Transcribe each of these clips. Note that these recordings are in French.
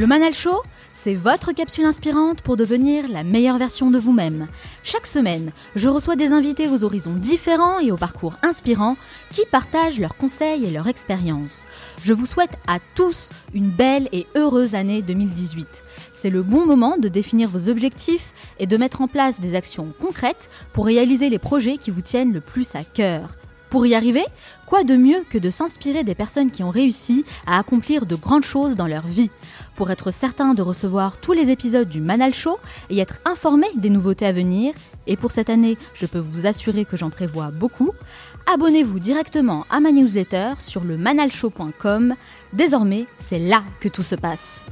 Le Manal Show, c'est votre capsule inspirante pour devenir la meilleure version de vous-même. Chaque semaine, je reçois des invités aux horizons différents et aux parcours inspirants qui partagent leurs conseils et leurs expériences. Je vous souhaite à tous une belle et heureuse année 2018. C'est le bon moment de définir vos objectifs et de mettre en place des actions concrètes pour réaliser les projets qui vous tiennent le plus à cœur. Pour y arriver, quoi de mieux que de s'inspirer des personnes qui ont réussi à accomplir de grandes choses dans leur vie Pour être certain de recevoir tous les épisodes du Manal Show et être informé des nouveautés à venir, et pour cette année, je peux vous assurer que j'en prévois beaucoup, abonnez-vous directement à ma newsletter sur le manalshow.com. Désormais, c'est là que tout se passe.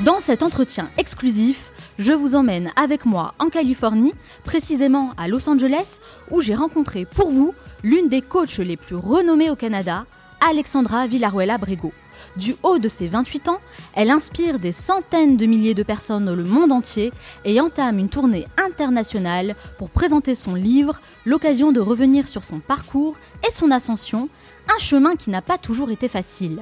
Dans cet entretien exclusif, je vous emmène avec moi en Californie, précisément à Los Angeles, où j'ai rencontré pour vous l'une des coachs les plus renommées au Canada, Alexandra Villaruela Brego. Du haut de ses 28 ans, elle inspire des centaines de milliers de personnes dans le monde entier et entame une tournée internationale pour présenter son livre, l'occasion de revenir sur son parcours et son ascension, un chemin qui n'a pas toujours été facile.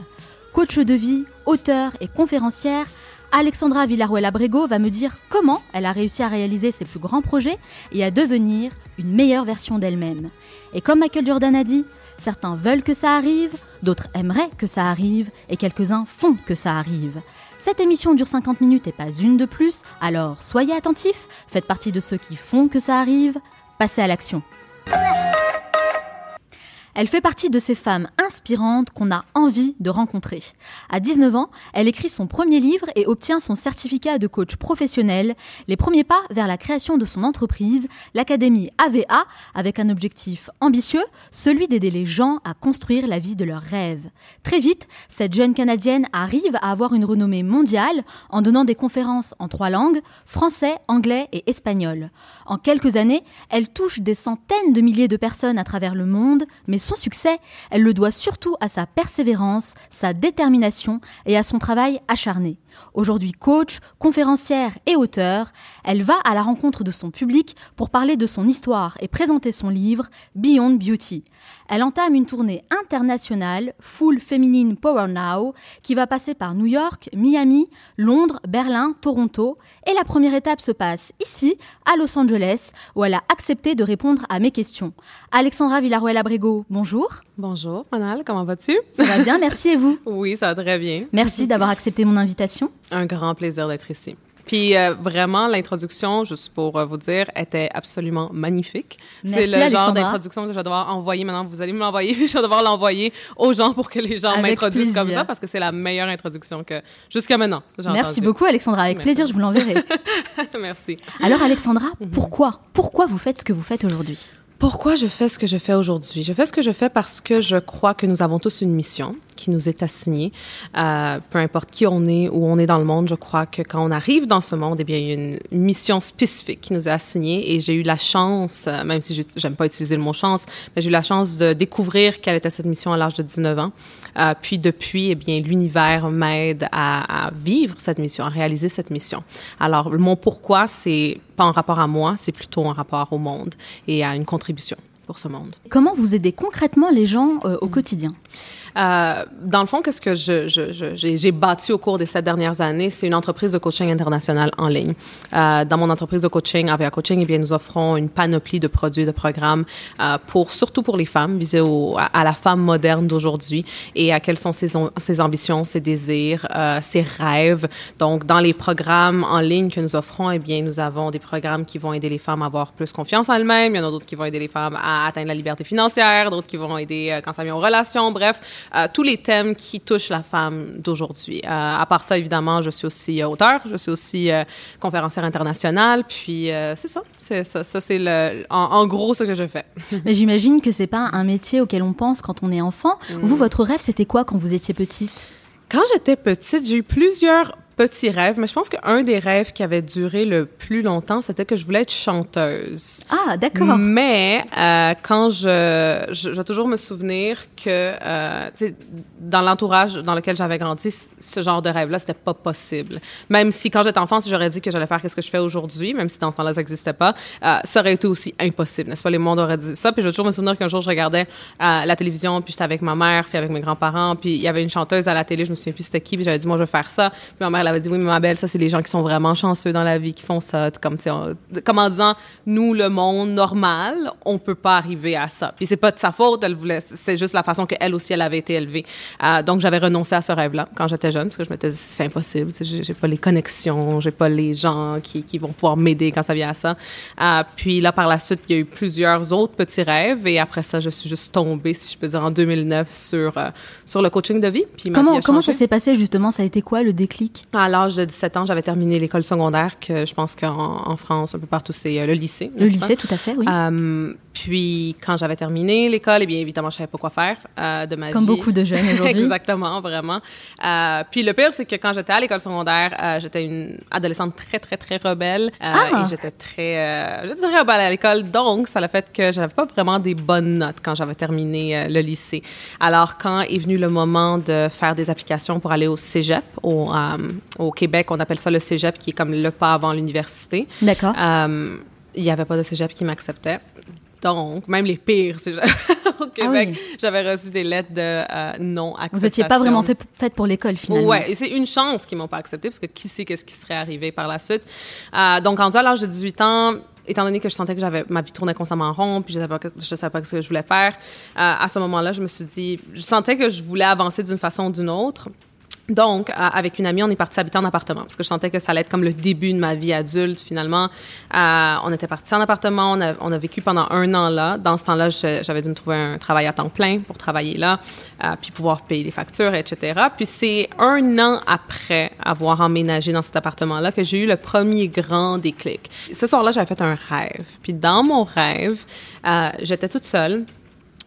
Coach de vie, auteur et conférencière, Alexandra Villaruela Brego va me dire comment elle a réussi à réaliser ses plus grands projets et à devenir une meilleure version d'elle-même. Et comme Michael Jordan a dit, certains veulent que ça arrive, d'autres aimeraient que ça arrive, et quelques-uns font que ça arrive. Cette émission dure 50 minutes et pas une de plus, alors soyez attentifs, faites partie de ceux qui font que ça arrive, passez à l'action. Elle fait partie de ces femmes inspirantes qu'on a envie de rencontrer. À 19 ans, elle écrit son premier livre et obtient son certificat de coach professionnel, les premiers pas vers la création de son entreprise, l'Académie AVA, avec un objectif ambitieux, celui d'aider les gens à construire la vie de leurs rêves. Très vite, cette jeune Canadienne arrive à avoir une renommée mondiale en donnant des conférences en trois langues, français, anglais et espagnol. En quelques années, elle touche des centaines de milliers de personnes à travers le monde, mais son succès, elle le doit surtout à sa persévérance, sa détermination et à son travail acharné. Aujourd'hui coach, conférencière et auteur, elle va à la rencontre de son public pour parler de son histoire et présenter son livre Beyond Beauty. Elle entame une tournée internationale, Full Feminine Power Now, qui va passer par New York, Miami, Londres, Berlin, Toronto. Et la première étape se passe ici, à Los Angeles, où elle a accepté de répondre à mes questions. Alexandra Villaruel-Abrego, bonjour. Bonjour, Manal, comment vas-tu? Ça va bien, merci et vous? oui, ça va très bien. Merci d'avoir accepté mon invitation. Un grand plaisir d'être ici. Puis euh, vraiment, l'introduction, juste pour euh, vous dire, était absolument magnifique. C'est le genre d'introduction que je vais devoir envoyer maintenant. Vous allez me l'envoyer, je vais devoir l'envoyer aux gens pour que les gens m'introduisent comme ça parce que c'est la meilleure introduction que jusqu'à maintenant. Merci beaucoup, Alexandra. Avec plaisir, je vous l'enverrai. Merci. Alors, Alexandra, mhm. pourquoi, pourquoi vous faites ce que vous faites aujourd'hui? Pourquoi je fais ce que je fais aujourd'hui? Je fais ce que je fais parce que je crois que nous avons tous une mission qui nous est assignée. Euh, peu importe qui on est, où on est dans le monde, je crois que quand on arrive dans ce monde, eh bien, il y a une, mission spécifique qui nous est assignée et j'ai eu la chance, euh, même si j'aime pas utiliser le mot chance, mais j'ai eu la chance de découvrir quelle était cette mission à l'âge de 19 ans. Euh, puis depuis, eh bien, l'univers m'aide à, à vivre cette mission, à réaliser cette mission. Alors, mon pourquoi, c'est pas en rapport à moi, c'est plutôt en rapport au monde et à une contribution pour ce monde. Comment vous aidez concrètement les gens euh, au quotidien? Euh, dans le fond, qu'est-ce que je, je, j'ai bâti au cours des sept dernières années, c'est une entreprise de coaching international en ligne. Euh, dans mon entreprise de coaching, Avia Coaching, eh bien, nous offrons une panoplie de produits, de programmes euh, pour surtout pour les femmes, visés au, à, la femme moderne d'aujourd'hui et à quelles sont ses, ses ambitions, ses désirs, euh, ses rêves. Donc, dans les programmes en ligne que nous offrons, eh bien, nous avons des programmes qui vont aider les femmes à avoir plus confiance en elles-mêmes. Il y en a d'autres qui vont aider les femmes à atteindre la liberté financière, d'autres qui vont aider euh, quand ça vient aux relations. Bref, euh, tous les thèmes qui touchent la femme d'aujourd'hui. à part ça, évidemment, je suis aussi auteur, je suis aussi conférencière internationale. Puis, c'est ça. C'est ça, ça c'est le, en, gros ce que je fais. Mais j'imagine que c'est pas un métier auquel on pense quand on est enfant. Vous, mm. votre rêve, c'était quoi quand vous étiez petite? Quand j'étais petite, j'ai eu plusieurs petit rêve, mais je pense qu'un des rêves qui avait duré le plus longtemps, c'était que je voulais être chanteuse. Ah, d'accord. Mais euh, quand je, je, vais toujours me souvenir que euh, dans l'entourage dans lequel j'avais grandi, ce genre de rêve-là, c'était pas possible. Même si quand j'étais enfant, si j'aurais dit que j'allais faire ce que je fais aujourd'hui, même si dans ce temps-là ça n'existait pas, euh, ça aurait été aussi impossible, n'est-ce pas? Les mondes auraient dit ça. Puis je vais toujours me souvenir qu'un jour je regardais la télévision, puis j'étais avec ma mère, puis avec mes grands-parents, puis il y avait une chanteuse à la télé, je me souviens plus c'était qui, puis j'avais dit moi je vais faire ça. Puis ma mère elle avait dit oui mais ma belle, ça c'est les gens qui sont vraiment chanceux dans la vie qui font ça, comme tu comme en disant nous le monde normal, on peut pas arriver à ça. Puis c'est pas de sa faute, elle voulait, c'est juste la façon qu'elle aussi elle avait été élevée. Euh, donc j'avais renoncé à ce rêve-là quand j'étais jeune parce que je me disais c'est impossible, j'ai pas les connexions, j'ai pas les gens qui, qui vont pouvoir m'aider quand ça vient à ça. Euh, puis là par la suite il y a eu plusieurs autres petits rêves et après ça je suis juste tombée si je peux dire en 2009 sur euh, sur le coaching de vie. Puis comment comment ça s'est passé justement? Ça a été quoi le déclic? Alors de 17 ans, j'avais terminé l'école secondaire, que je pense qu'en en France, un peu partout, c'est euh, le lycée. Le lycée, tout à fait, oui. Euh, puis, quand j'avais terminé l'école, eh bien, évidemment, je savais pas quoi faire euh, de ma vie. Comme beaucoup de jeunes aujourd'hui. Exactement, vraiment. puis, le pire, c'est que quand j'étais à l'école secondaire, j'étais une adolescente très, très, très rebelle. ah. Et j'étais très, j'étais très rebelle à l'école. Donc, ça a fait que j'avais pas vraiment des bonnes notes quand j'avais terminé le lycée. Alors, quand est venu le moment de faire des applications pour aller au cégep, au, au Québec, on appelle ça le cégep, qui est comme le pas avant l'université. D'accord. Euh, il n'y avait pas de cégep qui m'acceptait. Donc, même les pires cégeps au ah Québec, j'avais reçu des lettres de euh, non-acceptation. Vous n'étiez pas vraiment fait, faite pour l'école, finalement. Oui, et c'est une chance qu'ils m'ont pas accepté, parce que qui sait qu'est-ce qui serait arrivé par la suite. Euh, donc, rendu à l'âge de 18 ans, étant donné que je sentais que j'avais ma vie tournait constamment en rond, puis je savais je savais pas ce que je voulais faire, à ce moment-là, je me suis dit, je sentais que je voulais avancer d'une façon ou d'une autre. Donc, avec une amie, on est parti habiter en appartement parce que je sentais que ça allait être comme le début de ma vie adulte. Finalement, euh, on était parti en appartement, on a, vécu pendant un an là. Dans ce temps-là, j'avais dû me trouver un travail à temps plein pour travailler là, euh, puis pouvoir payer les factures, etc. Puis c'est un an après avoir emménagé dans cet appartement-là que j'ai eu le premier grand déclic. Ce soir-là, j'avais fait un rêve. Puis dans mon rêve, euh, j'étais toute seule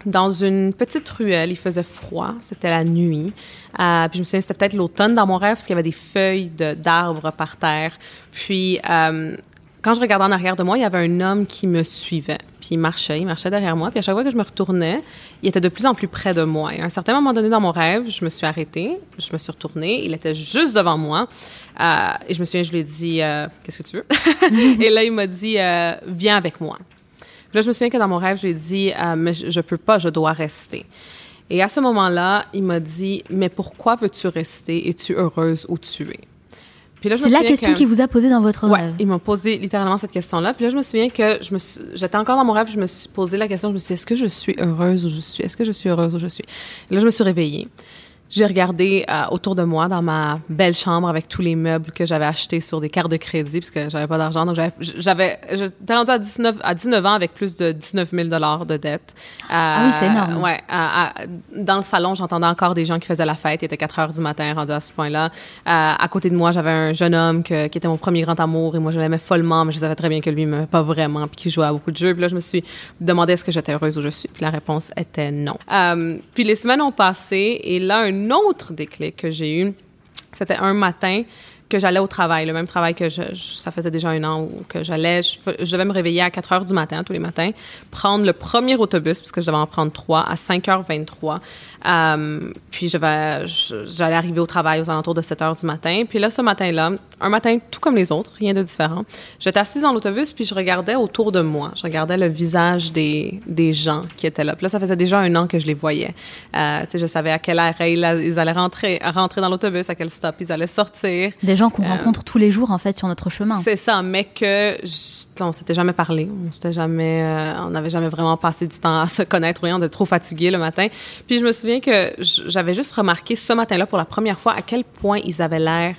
dans une petite ruelle. Il faisait froid, c'était la nuit. Euh, puis je me souviens, c'était peut-être l'automne dans mon rêve, parce qu'il y avait des feuilles d'arbres par terre. Puis euh, quand je regardais en arrière de moi, il y avait un homme qui me suivait. Puis il marchait, il marchait derrière moi. Puis à chaque fois que je me retournais, il était de plus en plus près de moi. Et à un certain moment donné dans mon rêve, je me suis arrêtée, je me suis retournée. Il était juste devant moi. Euh, et je me souviens, je lui ai dit Qu'est-ce que tu veux? Et là, il m'a dit Viens avec moi là, je me souviens que dans mon rêve, je lui ai dit, euh, mais je, ne peux pas, je dois rester. Et à ce moment-là, il m'a dit, mais pourquoi veux-tu rester? Es-tu heureuse où tu es? C'est la question qu'il vous a posée dans votre ouais, rêve. il m'a posé littéralement cette question-là. Puis là, je me souviens que je me j'étais encore dans mon rêve, je me suis posé la question, je me suis dit, est-ce que je suis heureuse où je suis? Est-ce que je suis heureuse où je suis? Et là, je me suis réveillée. J'ai regardé euh, autour de moi dans ma belle chambre avec tous les meubles que j'avais achetés sur des cartes de crédit parce que j'avais pas d'argent. Donc j'avais, j'étais rendue à 19, à 19 ans avec plus de 19 000 dollars de dette. ah oui, c'est énorme. Ouais. dans le salon, j'entendais encore des gens qui faisaient la fête. Il était 4 heures du matin, rendu à ce point-là. Euh, à côté de moi, j'avais un jeune homme qui était mon premier grand amour et moi je l'aimais follement, mais je savais très bien que lui m'aimait pas vraiment puis qu'il jouait à beaucoup de jeux. Puis là, je me suis demandé est-ce que j'étais heureuse où je suis. Puis la réponse était non. Euh, puis les semaines ont passé et là, un autre déclic que j'ai eu, c'était un matin que j'allais au travail, le même travail que je, ça faisait déjà un an que j'allais. Je, je, devais me réveiller à 4 heures du matin tous les matins, prendre le premier autobus, puisque je devais en prendre trois, à 5h23. Euh, puis j'allais arriver au travail aux alentours de 7 heures du matin. Puis là, ce matin-là, un matin tout comme les autres, rien de différent, j'étais assise dans l'autobus, puis je regardais autour de moi. Je regardais le visage des, des gens qui étaient là. Puis là, ça faisait déjà un an que je les voyais. Euh, je savais à quelle arrêt ils allaient rentrer, rentrer dans l'autobus, à quel stop ils allaient sortir. Des gens qu'on euh, rencontre tous les jours, en fait, sur notre chemin. C'est ça, mais que on s'était jamais parlé, on s'était jamais, euh, on n'avait jamais vraiment passé du temps à se connaître, rien, on était trop fatigués le matin. Puis je me souviens que j'avais juste remarqué ce matin-là pour la première fois à quel point ils avaient l'air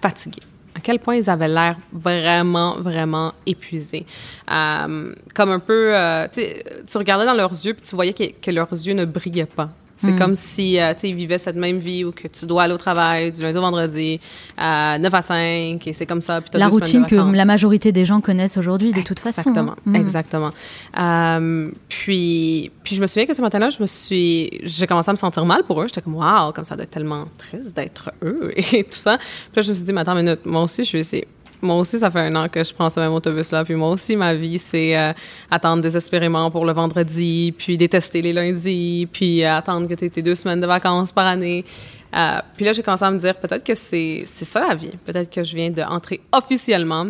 fatigués à quel point ils avaient l'air vraiment, vraiment épuisés. Euh, comme un peu, tu regardais dans leurs yeux, puis tu voyais que leurs yeux ne brillaient pas. C'est hmm. comme si euh, tu vivais cette même vie où que tu dois aller au travail du lundi au vendredi à 9 à 5 et c'est comme ça. la routine que la majorité des gens connaissent aujourd'hui de toute façon. Exactement, hein. exactement. Euh, puis, puis je me souviens que ce matin-là, je me suis, j'ai commencé à me sentir mal pour eux. J'étais comme waouh, comme ça doit être tellement triste d'être eux et tout ça. Puis là, je me suis dit, mais attends une minute, moi aussi, je suis essayer moi aussi, ça fait un an que je prends ce même autobus-là. Puis moi aussi, ma vie, c'est euh, attendre désespérément pour le vendredi, puis détester les lundis, puis euh, attendre que tu aies tes deux semaines de vacances par année. Euh, puis là, j'ai commencé à me dire, peut-être que c'est ça la vie. Peut-être que je viens d'entrer officiellement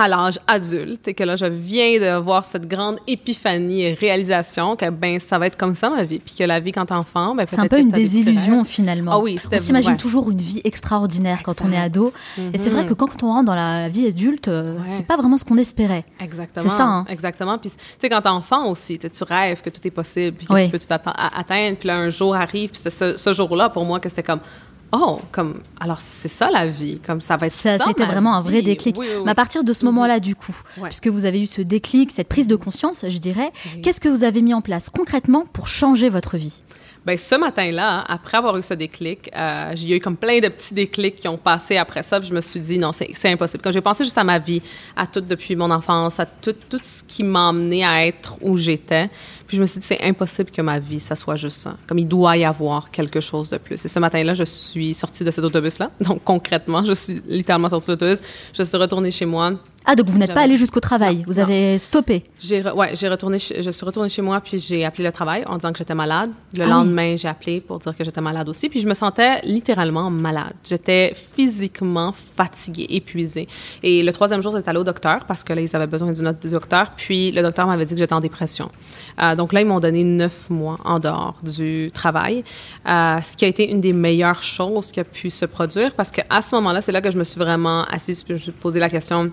à l'âge adulte et que là, je viens de voir cette grande épiphanie et réalisation que, ben, ça va être comme ça ma vie. Puis que la vie quand enfant, ben, C'est un peu une désillusion finalement. Ah oui, on s'imagine toujours une vie extraordinaire quand on est ado. Et c'est vrai mhm. que quand on rentre dans la vie adulte, euh, c'est pas vraiment ce qu'on espérait. Exactement. C'est ça. Hein? Exactement. Puis, tu sais, quand t'es enfant aussi, tu rêves que tout est possible, puis que tu peux tout atteindre. Puis là, un jour arrive, puis c'est ce, ce jour-là pour moi que c'était comme oh, comme, alors c'est ça la vie, comme ça va être ça. ça C'était vraiment un vrai déclic. Mais à partir de ce moment-là, du coup, puisque vous avez eu ce déclic, cette prise de conscience, je dirais, qu'est-ce que vous avez mis en place concrètement pour changer votre vie? Ben ce matin-là, après avoir eu ce déclic, euh, j'ai eu comme plein de petits déclics qui ont passé après ça. Je me suis dit, non, c'est impossible. Quand j'ai pensé juste à ma vie, à tout depuis mon enfance, à tout, tout ce qui m'a amené à être où j'étais, puis je me suis dit, c'est impossible que ma vie, ça soit juste ça. Comme il doit y avoir quelque chose de plus. Et ce matin-là, je suis sortie de cet autobus-là. Donc concrètement, je suis littéralement sortie de l'autobus. Je suis retournée chez moi. Ah, donc vous n'êtes pas allé jusqu'au travail, vous avez stoppé. J'ai ouais, j'ai retourné, je suis retournée chez moi puis j'ai appelé le travail en disant que j'étais malade. Le ah lendemain, j'ai appelé pour dire que j'étais malade aussi, puis je me sentais littéralement malade. J'étais physiquement fatiguée, épuisée. Et le troisième jour, j'étais allée au docteur parce que là, ils avaient besoin d'une note du docteur. Puis le docteur m'avait dit que j'étais en dépression. Euh, donc là, ils m'ont donné neuf mois en dehors du travail, euh, ce qui a été une des meilleures choses qui a pu se produire parce qu'à ce moment-là, c'est là que je me suis vraiment assise puis je me suis posé la question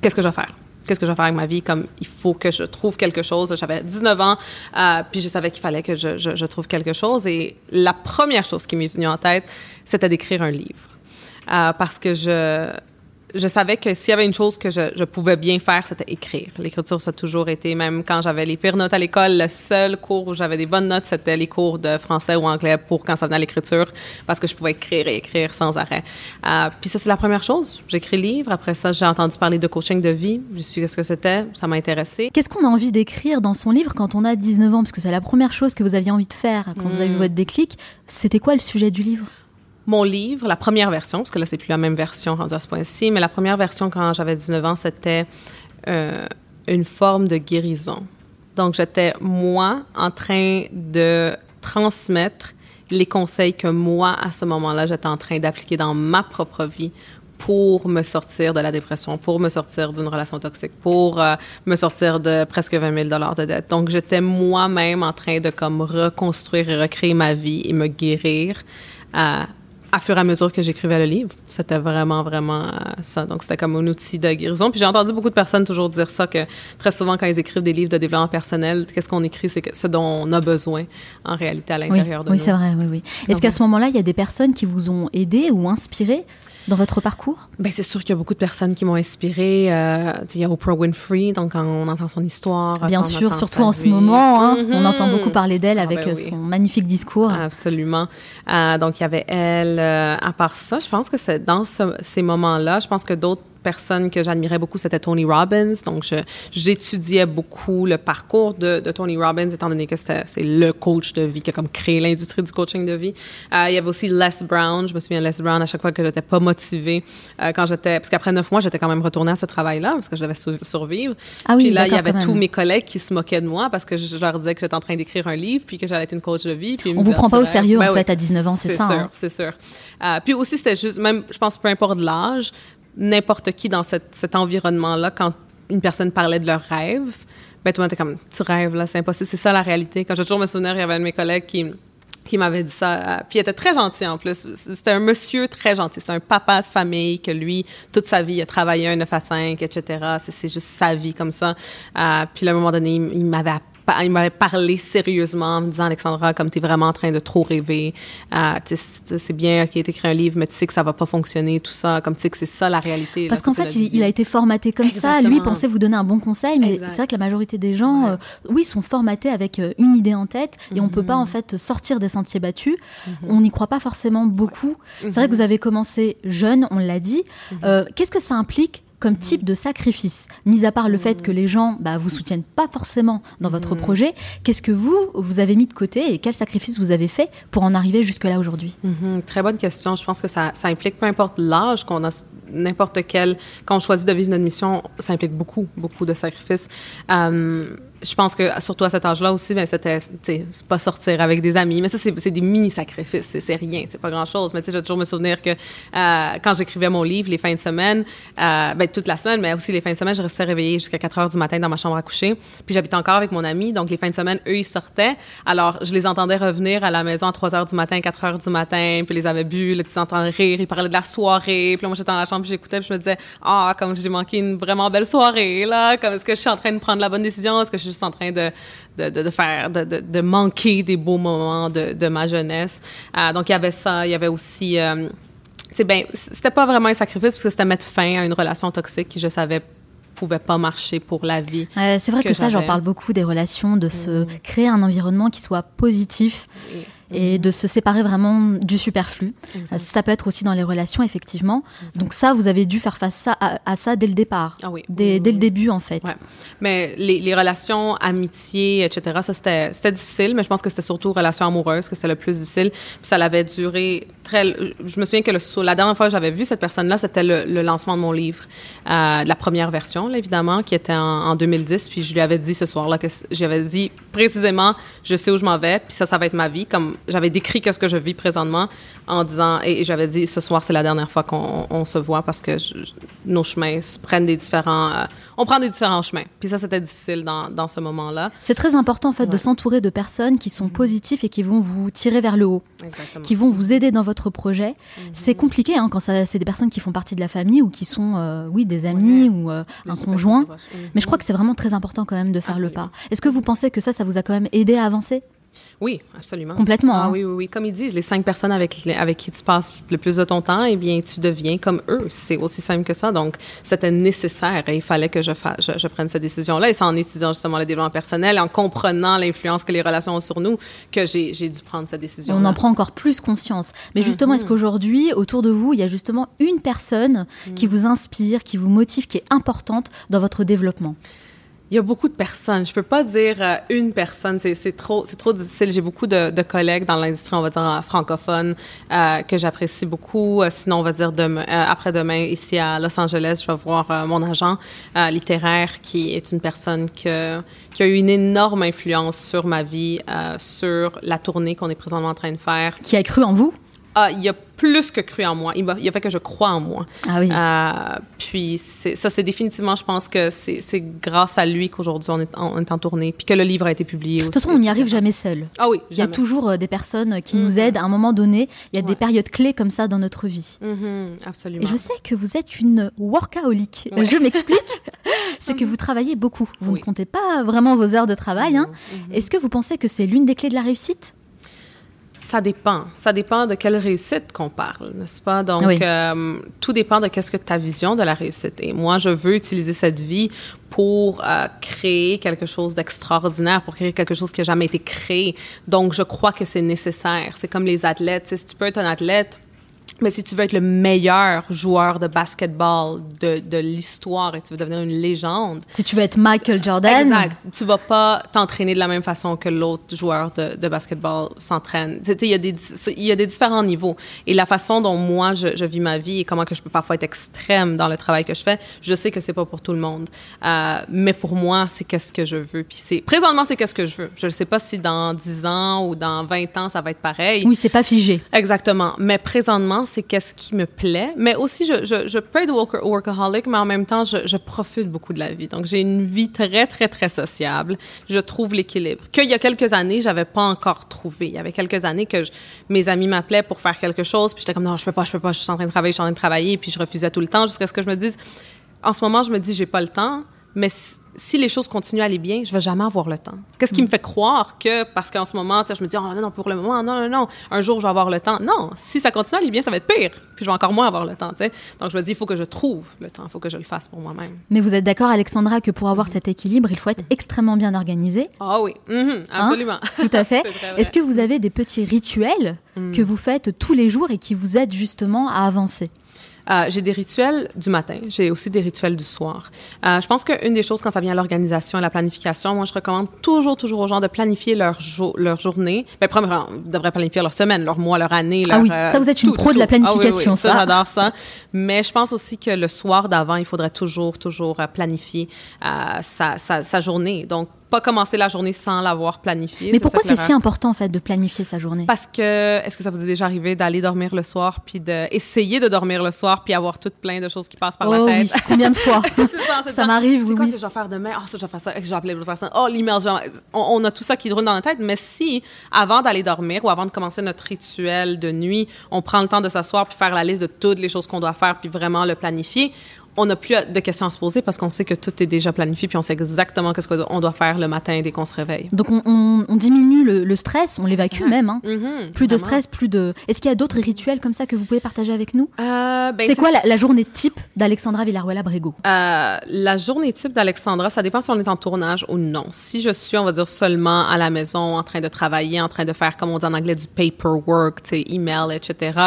qu'est-ce que je vais faire? Qu'est-ce que je vais faire avec ma vie? Comme il faut que je trouve quelque chose. J'avais 19 ans, euh, puis je savais qu'il fallait que je, trouve quelque chose. Et la première chose qui m'est venue en tête, c'était d'écrire un livre. Euh, parce que je, je savais que s'il y avait une chose que je, je pouvais bien faire, c'était écrire. L'écriture, ça a toujours été, même quand j'avais les pires notes à l'école, le seul cours où j'avais des bonnes notes, c'était les cours de français ou anglais pour quand ça venait à l'écriture, parce que je pouvais écrire et écrire sans arrêt. Euh, puis ça, c'est la première chose. J'écris le livre. Après ça, j'ai entendu parler de coaching de vie. Je suis ce que c'était. Ça m'a intéressé. Qu'est-ce qu'on a envie d'écrire dans son livre quand on a 19 ans? Parce que c'est la première chose que vous aviez envie de faire quand vous avez eu hmm. votre déclic. C'était quoi le sujet du livre? Mon livre, la première version, parce que là, c'est plus la même version rendue à ce point-ci, mais la première version, quand j'avais 19 ans, c'était euh, une forme de guérison. Donc, j'étais, moi, en train de transmettre les conseils que moi, à ce moment-là, j'étais en train d'appliquer dans ma propre vie pour me sortir de la dépression, pour me sortir d'une relation toxique, pour euh, me sortir de presque 20 000 de dette. Donc, j'étais moi-même en train de comme reconstruire et recréer ma vie et me guérir euh, à fur et à mesure que j'écrivais le livre. C'était vraiment, vraiment euh, ça. Donc, c'était comme un outil de guérison. Puis j'ai entendu beaucoup de personnes toujours dire ça, que très souvent, quand ils écrivent des livres de développement personnel, qu'est-ce qu'on écrit, c'est ce dont on a besoin en réalité à l'intérieur de nous. Oui, c'est vrai, oui, oui. Est-ce qu'à ce moment-là, il y a des personnes qui vous ont aidé ou inspiré dans votre parcours? Bien, c'est sûr qu'il y a beaucoup de personnes qui m'ont inspiré. Euh, il y a Oprah Winfrey, donc quand on entend son histoire. Bien sûr, surtout en ce moment, hein, on mm-hmm. entend beaucoup parler d'elle ah, avec ben son magnifique discours. Absolument. Euh, donc, il y avait elle. Euh, à part ça, je pense que c'est dans ces moments-là, je pense que d'autres personne que j'admirais beaucoup, c'était Tony Robbins. Donc, j'étudiais beaucoup le parcours de, de, Tony Robbins, étant donné que c'est le coach de vie qui a comme créé l'industrie du coaching de vie. Euh, il y avait aussi Les Brown. Je me souviens, Les Brown, à chaque fois que j'étais pas motivée, euh, quand j'étais, parce qu'après neuf mois, j'étais quand même retournée à ce travail-là, parce que je devais survivre. Ah oui, puis là, il y avait tous mes collègues qui se moquaient de moi parce que je, leur disais que j'étais en train d'écrire un livre, puis que j'allais être une coach de vie. Puis On vous prend pas au sérieux, ben en fait, à 19 ans, c'est ça. C'est sûr, hein? c'est sûr. Euh, puis aussi, c'était juste, même, je pense, peu importe l'âge, n'importe qui dans cet environnement-là, quand une personne parlait de leur rêve, ben tout le monde était comme, tu rêves, là, c'est impossible, c'est ça la réalité. Quand je toujours me souvenir, il y avait un de mes collègues qui qui m'avait dit ça. Euh, puis il était très gentil en plus. C'était un monsieur très gentil. C'était un papa de famille que lui, toute sa vie, il a travaillé un 9 à 5, etc. C'est juste sa vie comme ça. Euh, puis à un moment donné, il, m'avait il m'avait parlé sérieusement en me disant Alexandra comme tu es vraiment en train de trop rêver euh, c'est bien ok écrit un livre mais tu sais que ça va pas fonctionner tout ça comme tu sais que c'est ça la réalité parce qu'en fait il, a été formaté comme ça. Lui pensait vous donner un bon conseil mais c'est vrai que la majorité des gens euh, oui sont formatés avec euh, une idée en tête et on peut pas en mhm. fait sortir des sentiers battus. Mhm. on n'y croit pas forcément beaucoup. C'est vrai que vous avez commencé jeune on l'a dit. Mhm. qu'est-ce que ça implique comme type de sacrifice Mis à part le fait que les gens bah, vous soutiennent pas forcément dans votre mm. projet, qu'est-ce que vous, vous avez mis de côté et quel sacrifice vous avez fait pour en arriver jusque-là aujourd'hui? Mm-hmm. Très bonne question. Je pense que ça, ça implique, peu importe l'âge qu'on a, n'importe quel, quand on choisit de vivre notre mission, ça implique beaucoup, beaucoup de sacrifices. Euh, je pense que surtout à cet âge-là aussi, ben c'était, pas sortir avec des amis, mais ça c'est des mini sacrifices, c'est rien, c'est pas grand-chose. Mais tu sais, je vais toujours me souvenir que euh, quand j'écrivais mon livre, les fins de semaine, euh, ben toute la semaine, mais aussi les fins de semaine, je restais réveillée jusqu'à 4 heures du matin dans ma chambre à coucher. Puis j'habitais encore avec mon ami, donc les fins de semaine, eux ils sortaient. Alors je les entendais revenir à la maison à 3 heures du matin, 4 heures du matin, puis les avaient bu, là, tu entendais rire, ils parlaient de la soirée, puis moi j'étais dans la chambre, j'écoutais, puis je me disais ah comme j'ai manqué une vraiment belle soirée là, comme est-ce que je suis en train de prendre la bonne décision, est-ce que juste en train de, de, de, faire, de, de, manquer des beaux moments de, de ma jeunesse. Euh, donc, il y avait ça. Il y avait aussi... Euh, ben, c'était pas vraiment un sacrifice parce que c'était mettre fin à une relation toxique qui, je savais, pouvait pas marcher pour la vie. c'est vrai que, ça, j'en parle beaucoup des relations, de se mm. créer un environnement qui soit positif et de se séparer vraiment du superflu. Ça, peut être aussi dans les relations, effectivement. Donc ça, vous avez dû faire face à, ça dès le départ, ah oui. Dès, le début, en fait. Mais les, relations, amitié, etc., ça, c'était difficile, mais je pense que c'était surtout relations amoureuses que c'était le plus difficile. Puis ça avait duré Je me souviens que la dernière fois que j'avais vu cette personne-là, c'était le, lancement de mon livre, euh, la première version, évidemment, qui était en, 2010. Puis je lui avais dit ce soir-là que j'avais dit précisément, je sais où je m'en vais, puis ça, ça va être ma vie, comme j'avais décrit qu'est-ce que je vis présentement en disant et, j'avais dit ce soir c'est la dernière fois qu'on se voit parce que nos chemins prennent des différents euh, on prend des différents chemins. Puis ça c'était difficile dans, dans ce moment-là. C'est très important en fait de s'entourer de personnes qui sont mm-hmm. positives et qui vont vous tirer vers le haut Exactement. qui vont vous aider dans votre projet. Mm-hmm. c'est compliqué hein, quand c'est des personnes qui font partie de la famille ou qui sont euh, oui des amis ou euh, un conjoint. mais je crois que c'est vraiment très important quand même de faire le pas. Est-ce que vous pensez que ça ça vous a quand même aidé à avancer? Oui, absolument. Complètement. Ah, hein. oui, oui, oui. Comme ils disent, les cinq personnes avec, avec qui tu passes le plus de ton temps, eh bien, tu deviens comme eux. C'est aussi simple que ça. Donc, c'était nécessaire et il fallait que je, fasse, je, prenne cette décision-là. Et c'est en étudiant justement le développement personnel, en comprenant l'influence que les relations ont sur nous, que j'ai dû prendre cette décision. -là. On en prend encore plus conscience. Mais justement, est-ce mhm. qu'aujourd'hui, autour de vous, il y a justement une personne qui mhm. vous inspire, qui vous motive, qui est importante dans votre développement? Il y a beaucoup de personnes. Je peux pas dire euh, une personne. C'est trop, c'est trop difficile. J'ai beaucoup de, de, collègues dans l'industrie, on va dire francophone, euh, que j'apprécie beaucoup. Euh, sinon, on va dire demain, après-demain, ici à Los Angeles, je vais voir mon agent littéraire, qui est une personne que, qui a eu une énorme influence sur ma vie, sur la tournée qu'on est présentement en train de faire. Qui a cru en vous? Ah, il y a plus que cru en moi. Il, il a fait que je crois en moi. Ah oui. Euh, puis ça, c'est définitivement, je pense que c'est grâce à lui qu'aujourd'hui on, on est, en, tournée, puis que le livre a été publié. De toute façon, on n'y arrive jamais seul. Ah oui. Il y a toujours euh, des personnes qui nous mm-hmm. aident à un moment donné. Il y a des périodes clés comme ça dans notre vie. Mm-hmm. absolument. Et je sais que vous êtes une workaholic. Je m'explique. c'est que vous travaillez beaucoup. Vous ne comptez pas vraiment vos heures de travail. Hein. Mm-hmm. Est-ce que vous pensez que c'est l'une des clés de la réussite? Ça dépend. Ça dépend de quelle réussite qu'on parle, n'est-ce pas? Donc, euh, tout dépend de qu'est-ce que ta vision de la réussite est. Moi, je veux utiliser cette vie pour euh, créer quelque chose d'extraordinaire, pour créer quelque chose qui n'a jamais été créé. Donc, je crois que c'est nécessaire. C'est comme les athlètes. si tu peux être un athlète Mais si tu veux être le meilleur joueur de basketball de, de l'histoire et tu veux devenir une légende. Si tu veux être Michael Jordan. Exact. Tu vas pas t'entraîner de la même façon que l'autre joueur de, de basketball s'entraîne. Tu sais, il y, a des, il y a des différents niveaux. Et la façon dont moi, je, je, vis ma vie et comment que je peux parfois être extrême dans le travail que je fais, je sais que c'est pas pour tout le monde. Euh, mais pour moi, c'est qu'est-ce que je veux. Puis c'est, présentement, c'est qu'est-ce que je veux. Je ne sais pas si dans 10 ans ou dans 20 ans, ça va être pareil. Oui, c'est pas figé. Exactement. Mais présentement, c'est qu'est-ce qui me plaît. Mais aussi, je, je, je peux être workaholic, mais en même temps, je, profite beaucoup de la vie. Donc, j'ai une vie très, très, très sociable. Je trouve l'équilibre. Qu'il y a quelques années, j'avais pas encore trouvé. Il y avait quelques années que mes amis m'appelaient pour faire quelque chose, puis j'étais comme, non, je peux pas, je peux pas, je suis en train de travailler, je suis en train de travailler, puis je refusais tout le temps jusqu'à ce que je me dise, en ce moment, je me dis, j'ai pas le temps, mais si les choses continuent à aller bien, je vais jamais avoir le temps. Qu'est-ce qui me fait croire que, parce qu'en ce moment, je me dis, oh non, non, pour le moment, non, non, non, un jour, je vais avoir le temps. Non, si ça continue à aller bien, ça va être pire. Puis je vais encore moins avoir le temps. Donc, je me dis, il faut que je trouve le temps, il faut que je le fasse pour moi-même. Mais vous êtes d'accord, Alexandra, que pour avoir cet équilibre, il faut être extrêmement bien organisé? Ah oui, mm-hmm, absolument. Hein Tout à fait. Est-ce que vous avez des petits rituels mm. que vous faites tous les jours et qui vous aident justement à avancer? Euh, j'ai des rituels du matin, j'ai aussi des rituels du soir. Euh, je pense qu'une des choses quand ça vient à l'organisation, à la planification, moi je recommande toujours, toujours aux gens de planifier leur, jo leur journée. Ben, premièrement, ils devraient planifier leur semaine, leur mois, leur année. Leur, ah oui, ça vous êtes une tout, pro tout, de la planification, ah, oui, oui, ça. ça j'adore ça. Mais je pense aussi que le soir d'avant, il faudrait toujours, toujours planifier euh, sa, sa, sa journée. Donc, pas commencer la journée sans l'avoir planifié. Mais pourquoi c'est si important en fait de planifier sa journée? Parce que est-ce que ça vous est déjà arrivé d'aller dormir le soir puis d'essayer de, de dormir le soir puis avoir tout plein de choses qui passent par oh, la tête? oui. Combien de fois? Ça, ça m'arrive, oui. C'est quoi que je vais faire demain? Oh, ça, je vais faire ça. Je vais appeler l'autre personne. Oh, l'email. On, on, a tout ça qui roule dans la tête. Mais si, avant d'aller dormir ou avant de commencer notre rituel de nuit, on prend le temps de s'asseoir puis faire la liste de toutes les choses qu'on doit faire puis vraiment le planifier, on n'a plus de questions à se poser parce qu'on sait que tout est déjà planifié puis on sait exactement ce qu'on doit faire le matin dès qu'on se réveille. Donc on, on, on diminue le, le, stress, on l'évacue même. Hein. Mm -hmm, plus de stress, plus de. Est-ce qu'il y a d'autres rituels comme ça que vous pouvez partager avec nous? Euh, ben C'est quoi la, la, journée type d'Alexandra Villaruela Brego euh, La journée type d'Alexandra, ça dépend si on est en tournage ou non. Si je suis, on va dire, seulement à la maison, en train de travailler, en train de faire, comme on dit en anglais, du paperwork, email, etc.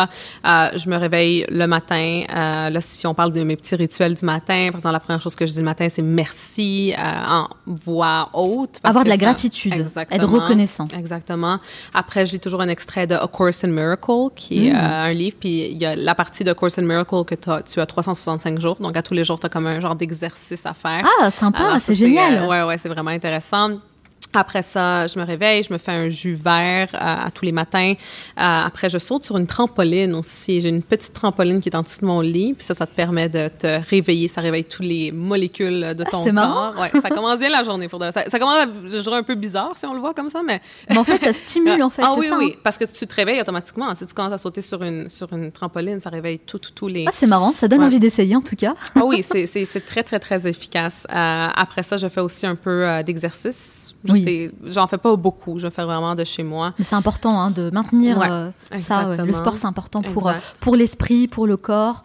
Euh, je me réveille le matin. Euh, là, si on parle de mes petits rituels du matin, par exemple, la première chose que je dis le matin, c'est merci euh, en voix haute. Avoir de la ça, gratitude, être reconnaissant. Exactement. Après, je lis toujours un extrait de A Course in Miracle, qui est mmh. euh, un livre, puis il y a la partie de Course in Miracle que as, tu as 365 jours, donc à tous les jours, tu as comme un genre d'exercice à faire. Ah, sympa, c'est génial. Euh, ouais, ouais, c'est vraiment intéressant. Après ça, je me réveille, je me fais un jus vert euh, à tous les matins. Euh, après, je saute sur une trampoline aussi. J'ai une petite trampoline qui est en dessous de mon lit, puis ça, ça te permet de te réveiller. Ça réveille toutes les molécules de ton ah, corps. Ouais, ça commence bien la journée pour de... ça, ça commence, je dirais un peu bizarre si on le voit comme ça, mais. Mais en fait, ça stimule en fait. ah oui, ça, oui, parce que tu te réveilles automatiquement. Si tu commences à sauter sur une sur une trampoline, ça réveille tous tout, tout les. Ah, c'est marrant, ça donne ouais. envie d'essayer en tout cas. ah oui, c'est très très très efficace. Euh, après ça, je fais aussi un peu d'exercice. Oui. J'en fais pas beaucoup, je fais vraiment de chez moi. Mais c'est important hein, de maintenir ouais, euh, ça. Ouais. Le sport, c'est important pour, exact. pour l'esprit, pour le corps.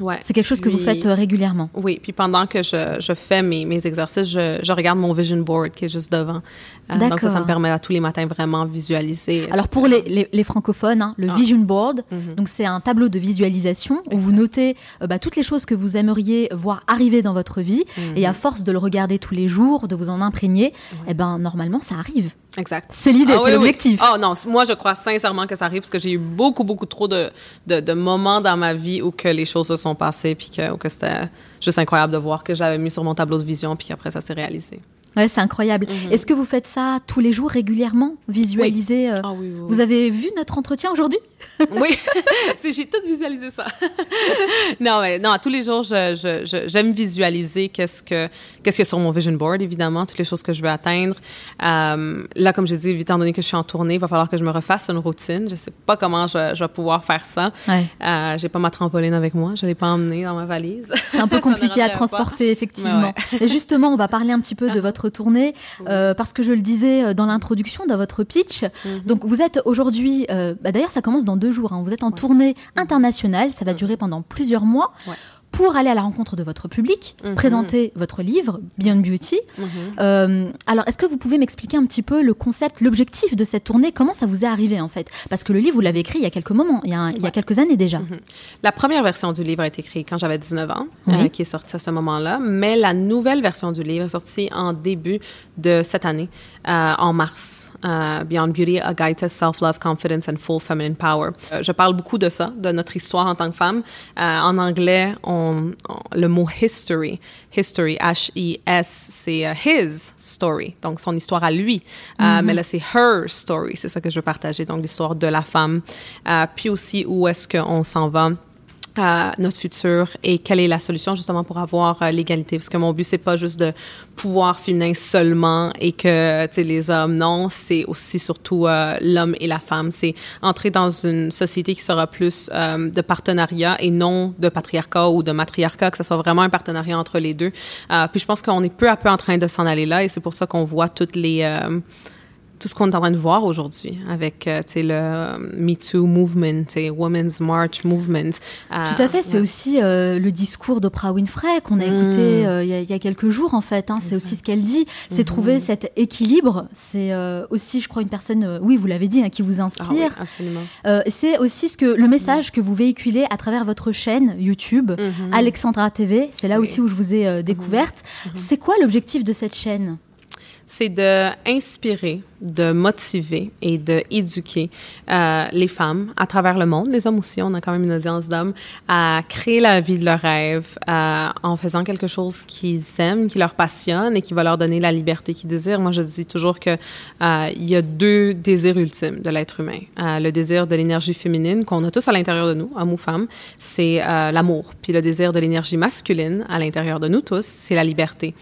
Ouais. C'est quelque chose que vous faites régulièrement. Oui, puis pendant que je, je fais mes, mes exercices, je, je, regarde mon vision board qui est juste devant. Euh, donc ça, ça me permet à tous les matins vraiment visualiser. Alors pour les, les, les francophones, hein, le ah. vision board, mm -hmm. donc c'est un tableau de visualisation où vous notez euh, bah, toutes les choses que vous aimeriez voir arriver dans votre vie mm -hmm. et à force de le regarder tous les jours, de vous en imprégner, ouais. eh ben normalement ça arrive. Exact. C'est l'idée, ah, c'est oui, l'objectif. Oui. Oh non, moi je crois sincèrement que ça arrive parce que j'ai eu beaucoup, beaucoup trop de, de, de, moments dans ma vie où que les choses se sont passées puis que, que c'était juste incroyable de voir que j'avais mis sur mon tableau de vision puis qu'après ça s'est réalisé. Ouais, c'est incroyable. Mm -hmm. Est-ce que vous faites ça tous les jours régulièrement Visualiser oui. Euh... Ah, oui, oui, Vous avez vu notre entretien aujourd'hui? Oui, j'ai tout visualisé ça. non, mais non, tous les jours, j'aime je, je, visualiser qu'est-ce que qu'est-ce a sur mon vision board, évidemment, toutes les choses que je veux atteindre. Euh, là, comme j'ai dit, étant donné que je suis en tournée, il va falloir que je me refasse une routine. Je sais pas comment je, vais pouvoir faire ça. Ouais. Euh, j'ai pas ma trampoline avec moi, je l'ai pas emmenée dans ma valise. C'est un peu compliqué à transporter, pas. effectivement. Ouais. Et justement, on va parler un petit peu de votre retourner euh, parce que je le disais dans l'introduction, dans votre pitch. Mm -hmm. Donc, vous êtes aujourd'hui, euh, bah, d'ailleurs, ça commence dans deux jours. Hein, vous êtes en ouais. tournée internationale, ça va durer pendant plusieurs mois. Ouais. Pour aller à la rencontre de votre public, Mhm. présenter votre livre, Beyond Beauty. Mhm. Euh, alors, est-ce que vous pouvez m'expliquer un petit peu le concept, l'objectif de cette tournée? Comment ça vous est arrivé en fait? Parce que le livre, vous l'avez écrit il y a quelques moments, il y a, un- il y a Ouais. quelques années déjà. Mhm. La première version du livre a été écrite quand j'avais 19 ans, Oui. euh, qui est sortie à ce moment-là, mais la nouvelle version du livre est sortie en début de cette année, euh, en mars. Beyond Beauty, A Guide to Self-Love, Confidence and Full Feminine Power. Je parle beaucoup de ça, de notre histoire en tant que femme. En anglais, on, on- le mot history, history, H-I-S, c'est euh, his story, donc son histoire à lui. Euh, Mais là, c'est her story, c'est ça que je veux partager, donc l'histoire de la femme. Euh, puis aussi, où est-ce qu'on s'en va? À notre futur et quelle est la solution justement pour avoir euh, l'égalité. Parce que mon but c'est pas juste de pouvoir féminin seulement et que tu sais les hommes non. C'est aussi surtout euh, l'homme et la femme. C'est entrer dans une société qui sera plus euh, de partenariat et non de patriarcat ou de matriarcat que ce soit vraiment un partenariat entre les deux. Euh, puis je pense qu'on est peu à peu en train de s'en aller là et c'est pour ça qu'on voit toutes les euh, tout ce qu'on est en train de voir aujourd'hui avec euh, le euh, Me Too movement, Women's March movement. Euh, Tout à fait, c'est ouais. aussi euh, le discours d'Oprah Winfrey qu'on a Mm. écouté il y, a- il y a quelques jours en fait. hein. c'est aussi ce qu'elle dit, c'est trouver cet équilibre. C'est aussi, je crois, une personne, oui, vous l'avez dit, hein, qui vous Ah oui, inspire. absolument. Euh, c'est aussi ce que le message que vous véhiculez à travers votre chaîne YouTube, Mhm. Alexandra TV. C'est là Oui. aussi où je vous ai euh, découverte. C'est quoi l'objectif de cette chaîne? C'est de inspirer, de motiver et de éduquer euh, les femmes à travers le monde, les hommes aussi, on a quand même une audience d'hommes, à créer la vie de leurs rêves euh, en faisant quelque chose qu'ils aiment, qui leur passionne et qui va leur donner la liberté qu'ils désirent. Moi, je dis toujours que euh, il y a deux désirs ultimes de l'être humain. Euh, le désir de l'énergie féminine qu'on a tous à l'intérieur de nous, hommes ou femmes, c'est euh, l'amour. Puis le désir de l'énergie masculine à l'intérieur de nous tous, c'est la liberté.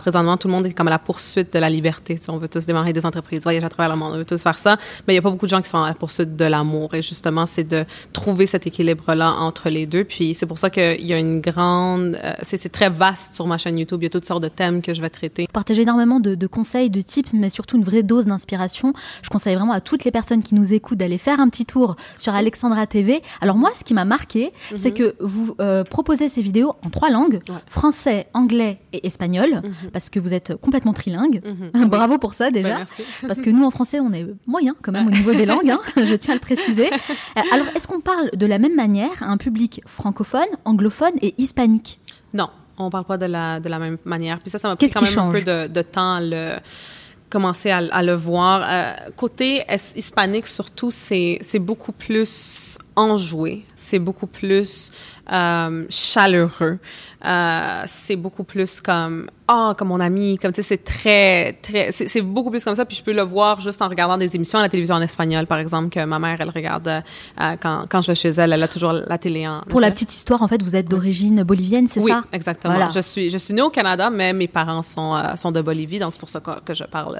Présentement, tout le monde est comme à la poursuite de la liberté. Tu sais, on veut tous démarrer des entreprises, voyager à travers le monde, on veut tous faire ça, mais il n'y a pas beaucoup de gens qui sont à la poursuite de l'amour. Et justement, c'est de trouver cet équilibre-là entre les deux. Puis c'est pour ça qu'il y a une grande... euh, c'est très vaste sur ma chaîne YouTube. Il y a toutes sortes de thèmes que je vais traiter. Vous partagez énormément de, de conseils, de tips, mais surtout une vraie dose d'inspiration. Je conseille vraiment à toutes les personnes qui nous écoutent d'aller faire un petit tour sur Alexandra TV. Alors moi, ce qui m'a marqué, c'est que vous euh, proposez ces vidéos en trois langues Ouais. français, anglais et espagnol, parce que vous êtes complètement trilingue. Bravo pour ça déjà. Ben, merci. Parce que nous, en français, on est moyen quand même au niveau des langues, hein, je tiens à le préciser. Euh, Alors, est-ce qu'on parle de la même manière à un public francophone, anglophone et hispanique? Non, on parle pas de la, de la même manière. Puis ça, ça m'a pris quand même un peu de, de temps à le commencer à, à le voir. Euh, côté hispanique, surtout, c'est c'est beaucoup plus enjoué. C'est beaucoup plus euh, chaleureux. Euh, c'est beaucoup plus comme ah comme mon ami comme tu sais c'est très très c'est beaucoup plus comme ça puis je peux le voir juste en regardant des émissions à la télévision en espagnol par exemple que ma mère elle regarde euh, quand quand je vais chez elle elle a toujours la télé en Pour la petite histoire, en fait, vous êtes d'origine bolivienne, c'est oui, ça? exactement. Voilà. Je suis je suis née au Canada, mais mes parents sont sont de Bolivie, donc c'est pour ça que, que je parle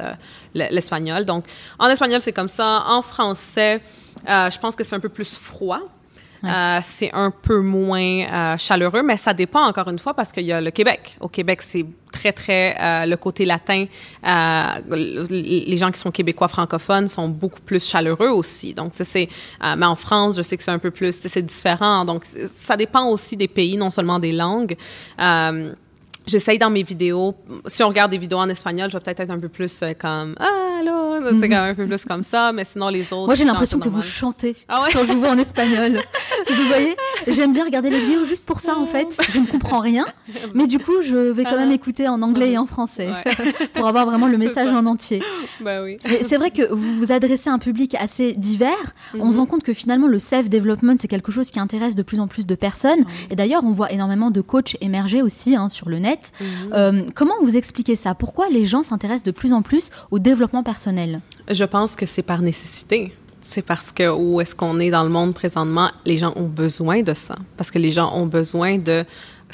le- l'espagnol. Donc en espagnol c'est comme ça. En français, je pense que c'est un peu plus froid. Euh, c'est un peu moins euh, chaleureux, mais ça dépend encore une fois parce qu'il y a le Québec. Au Québec, c'est très, très euh, le côté latin. Euh, les gens qui sont québécois francophones sont beaucoup plus chaleureux aussi. Donc, c'est. euh, mais en France, je sais que c'est un peu plus. C'est différent. Donc, ça dépend aussi des pays, non seulement des langues. Euh, J'essaye dans mes vidéos, si on regarde des vidéos en espagnol, je vais peut-être être un peu plus euh, comme ah là, tu sais, comme un peu plus comme ça, mais sinon les autres. Moi, j'ai c'est l'impression que vous chantez Ah ouais? quand je vous vois en espagnol. vous voyez J'aime bien regarder les vidéos juste pour ça, en fait. Je ne comprends rien, mais du coup, je vais quand même écouter en anglais et en français Ouais. pour avoir vraiment le C'est message ça. en entier. Ben oui. C'est vrai que vous vous adressez à un public assez divers. On se rend compte que finalement, le self-development, c'est quelque chose qui intéresse de plus en plus de personnes. Et d'ailleurs, on voit énormément de coachs émerger aussi hein, sur le net. Euh, comment vous expliquez ça? Pourquoi les gens s'intéressent de plus en plus au développement personnel Je pense que c'est par nécessité. C'est parce que où est-ce qu'on est dans le monde présentement, les gens ont besoin de ça. Parce que les gens ont besoin de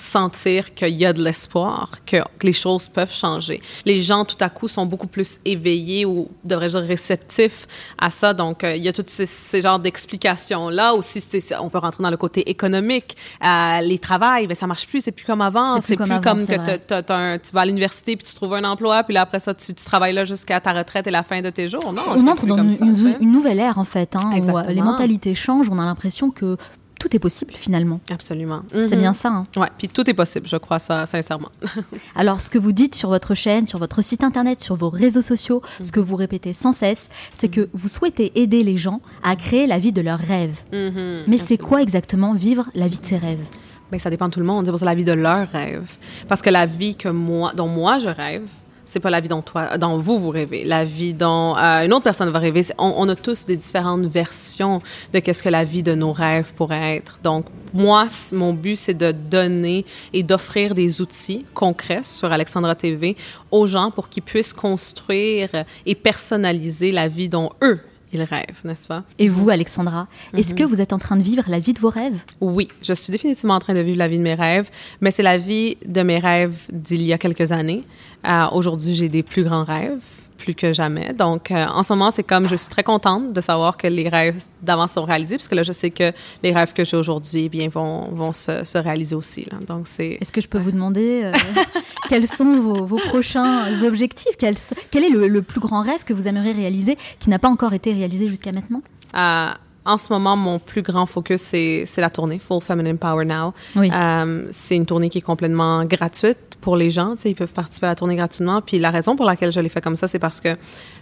sentir qu'il y a de l'espoir, que, les choses peuvent changer. Les gens, tout à coup, sont beaucoup plus éveillés ou, devrais-je dire, réceptifs à ça. Donc, euh, il y a tous ces, ces genres d'explications-là. Aussi, on peut rentrer dans le côté économique. Euh, les travails, ben, ça marche plus, c'est plus comme avant. C'est plus comme avant, que un- tu vas à l'université puis tu trouves un emploi, puis là, après ça, tu, tu travailles là jusqu'à ta retraite et la fin de tes jours. Non, On entre dans une, ça, une- tu sais. une nouvelle ère en fait. hein, où, euh, les mentalités changent. On a l'impression que tout est possible finalement. Absolument. C'est bien ça. Hein. Ouais, puis tout est possible, je crois ça sincèrement. Alors, ce que vous dites sur votre chaîne, sur votre site internet, sur vos réseaux sociaux, ce que vous répétez sans cesse, c'est que vous souhaitez aider les gens à créer la vie de leurs rêves. Mhm, Mais c'est quoi exactement vivre la vie de ses rêves? Ben, ça dépend de tout le monde. C'est pour ça la vie de leurs rêves. Parce que la vie que moi, dont moi je rêve, c'est pas la vie dont toi, dont vous vous rêvez. La vie dont euh, une autre personne va rêver. On, on a tous des différentes versions de qu'est-ce que la vie de nos rêves pourrait être. Donc moi, mon but c'est de donner et d'offrir des outils concrets sur Alexandra TV aux gens pour qu'ils puissent construire et personnaliser la vie dont eux ils rêvent, n'est-ce pas? Et vous, Alexandra, est-ce Mhm. que vous êtes en train de vivre la vie de vos rêves? Oui, je suis définitivement en train de vivre la vie de mes rêves, mais c'est la vie de mes rêves d'il y a quelques années. Euh, Aujourd'hui, j'ai des plus grands rêves, plus que jamais. Donc, euh, en ce moment, c'est comme je suis très contente de savoir que les rêves d'avant sont réalisés, parce que là, je sais que les rêves que j'ai aujourd'hui, eh bien, vont, vont se, se réaliser aussi. Là. Donc, c'est Est-ce que je peux vous demander euh, quels sont vos, vos prochains objectifs? Quel, quel est le, le plus grand rêve que vous aimeriez réaliser qui n'a pas encore été réalisé jusqu'à maintenant? Euh, en ce moment, mon plus grand focus, c'est la tournée Full Feminine Power Now. Oui. Euh, c'est une tournée qui est complètement gratuite pour les gens. Ils peuvent participer à la tournée gratuitement. Puis la raison pour laquelle je l'ai fait comme ça, c'est parce que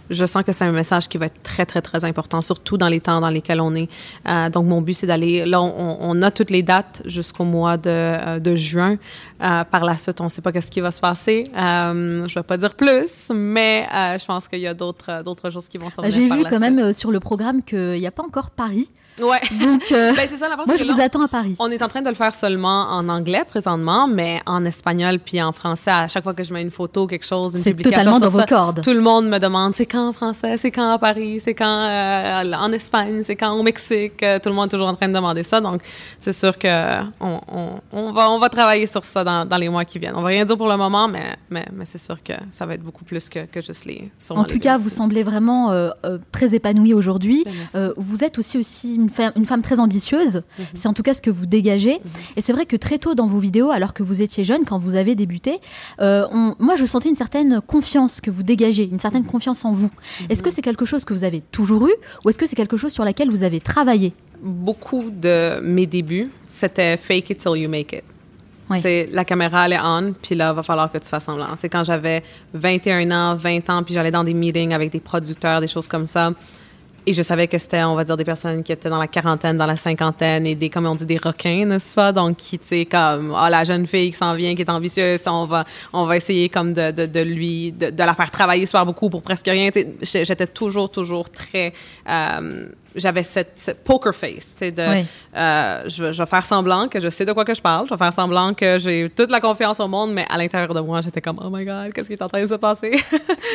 je sens que c'est un message qui va être très, très, très important, surtout dans les temps dans lesquels on est. Euh, donc, mon but, c'est d'aller... Là, on, on a toutes les dates jusqu'au mois de, euh, de juin. Euh, par la suite, on ne sait pas qu'est-ce qui va se passer. Euh, je ne vais pas dire plus, mais euh, je pense qu'il y a d'autres d'autres choses qui vont se J'ai vu quand même euh, sur le programme qu'il n'y a pas encore Paris. Ouais. Donc, euh, Ben, ça, la moi, je vous attends à Paris. On est en train de le faire seulement en anglais présentement, mais en espagnol puis en français. À chaque fois que je mets une photo, quelque chose, une C'est publication totalement dans vos cordes. tout le monde me demande c'est quand en français, c'est quand à Paris, c'est quand euh, en Espagne, c'est quand au Mexique? Euh, Tout le monde est toujours en train de demander ça. Donc, c'est sûr que on, on, on va, on va travailler sur ça dans, dans les mois qui viennent. On va rien dire pour le moment, mais, mais, mais c'est sûr que ça va être beaucoup plus que, que juste les. En tout les cas, vous semblez vraiment euh, très épanouie aujourd'hui. Ben, vous êtes aussi, aussi une, une femme très ambitieuse. Mhm. C'est en tout cas ce que vous dégagez. Et c'est vrai que très tôt dans vos vidéos, alors que vous étiez jeune, quand vous avez débuté, euh, on- moi je sentais une certaine confiance que vous dégagez, une certaine Mhm. confiance en vous. Est-ce que c'est quelque chose que vous avez toujours eu ou est-ce que c'est quelque chose sur laquelle vous avez travaillé? Beaucoup de mes débuts, c'était fake it till you make it. C'est la caméra elle est on, puis là va falloir que tu fasses semblant. C'est quand j'avais 21 ans, 20 ans, puis j'allais dans des meetings avec des producteurs, des choses comme ça. Et je savais que c'était, on va dire, des personnes qui étaient dans la quarantaine, dans la cinquantaine, et des, comme on dit, des requins, n'est-ce pas? Donc, qui, tu sais, comme, ah, la jeune fille qui s'en vient, qui est ambitieuse, on va, on va essayer comme de, de, de lui, de, de la faire travailler super beaucoup pour presque rien. J'étais toujours, toujours très, euh, j'avais cette, cette poker face, tu sais, de, Oui. euh, je, vais- je vais faire semblant que je sais de quoi que je parle, je vais faire semblant que j'ai toute la confiance au monde, mais à l'intérieur de moi, j'étais comme, oh my god, qu'est-ce qui est en train de se passer?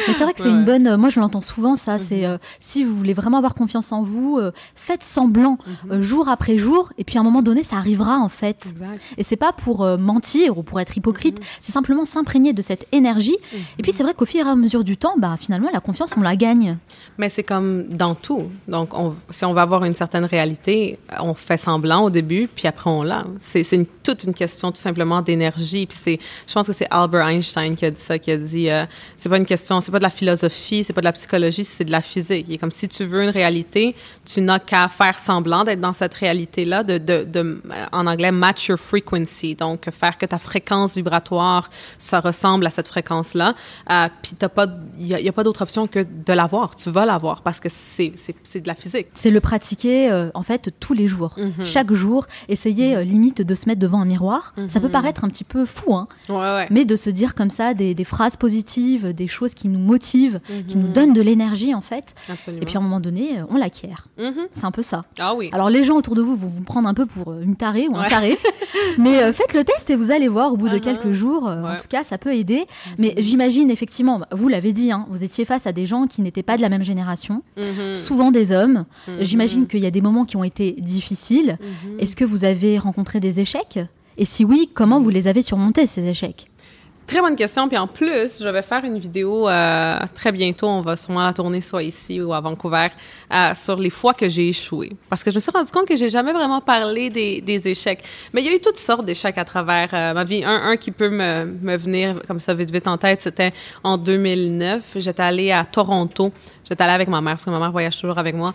Mais c'est vrai que c'est Ouais, une bonne. euh, moi, je l'entends souvent, ça. C'est euh, si vous voulez vraiment avoir confiance en vous, faites semblant euh, jour après jour, et puis à un moment donné, ça arrivera en fait. Exact. Et c'est pas pour mentir ou pour être hypocrite, c'est simplement s'imprégner de cette énergie. Et puis c'est vrai qu'au fur et à mesure du temps, bah, finalement, la confiance, on la gagne. Mais c'est comme dans tout. Donc, on- si on veut avoir une certaine réalité, on fait semblant au début, puis après on l'a. C'est une- toute une question tout simplement d'énergie. Puis c'est, je pense que c'est Albert Einstein qui a dit ça, qui a dit, euh, c'est pas une question, c'est pas de la philosophie, c'est pas de la psychologie, c'est de la physique. Est comme si tu veux une réalité, tu n'as qu'à faire semblant d'être dans cette réalité-là, de, de, de, euh, en anglais, match your frequency. Donc, faire que ta fréquence vibratoire, ça ressemble à cette fréquence-là. Euh, puis t'as pas, il y a, il y a pas d'autre option que de l'avoir. Tu vas l'avoir parce que c'est de la physique. C'est le pratiquer euh, en fait tous les jours. Chaque jour, essayer euh, limite de se mettre devant un miroir. Ça peut paraître un petit peu fou, hein, Ouais, ouais. mais de se dire comme ça des, des phrases positives, des choses qui nous motivent, qui nous donnent de l'énergie en fait. Absolument. Et puis à un moment donné, euh, on l'acquiert. Mhm. C'est un peu ça. Ah oui. Alors les gens autour de vous vont vous prendre un peu pour une tarée ou un Ouais. taré, mais euh, faites le test et vous allez voir au bout de Uh-huh. quelques jours. En tout cas, ça peut aider. Mais j'imagine effectivement, vous l'avez dit, hein, vous étiez face à des gens qui n'étaient pas de la même génération, Mhm. souvent des hommes. Mhm. J'imagine qu'il y a des moments qui ont été difficiles. Est-ce que vous avez rencontré des échecs? Et si oui, comment vous les avez surmontés ces échecs? Très bonne question. Puis en plus, je vais faire une vidéo euh, très bientôt. On va sûrement la tourner soit ici ou à Vancouver euh, sur les fois que j'ai échoué. Parce que je me suis rendu compte que j'ai jamais vraiment parlé des, échecs. Mais il y a eu toutes sortes d'échecs à travers euh, ma vie. Un, un qui peut me, me venir comme ça vite vite en tête, c'était en 2009. J'étais allée à Toronto. J'étais allée avec ma mère parce que ma mère voyage toujours avec moi.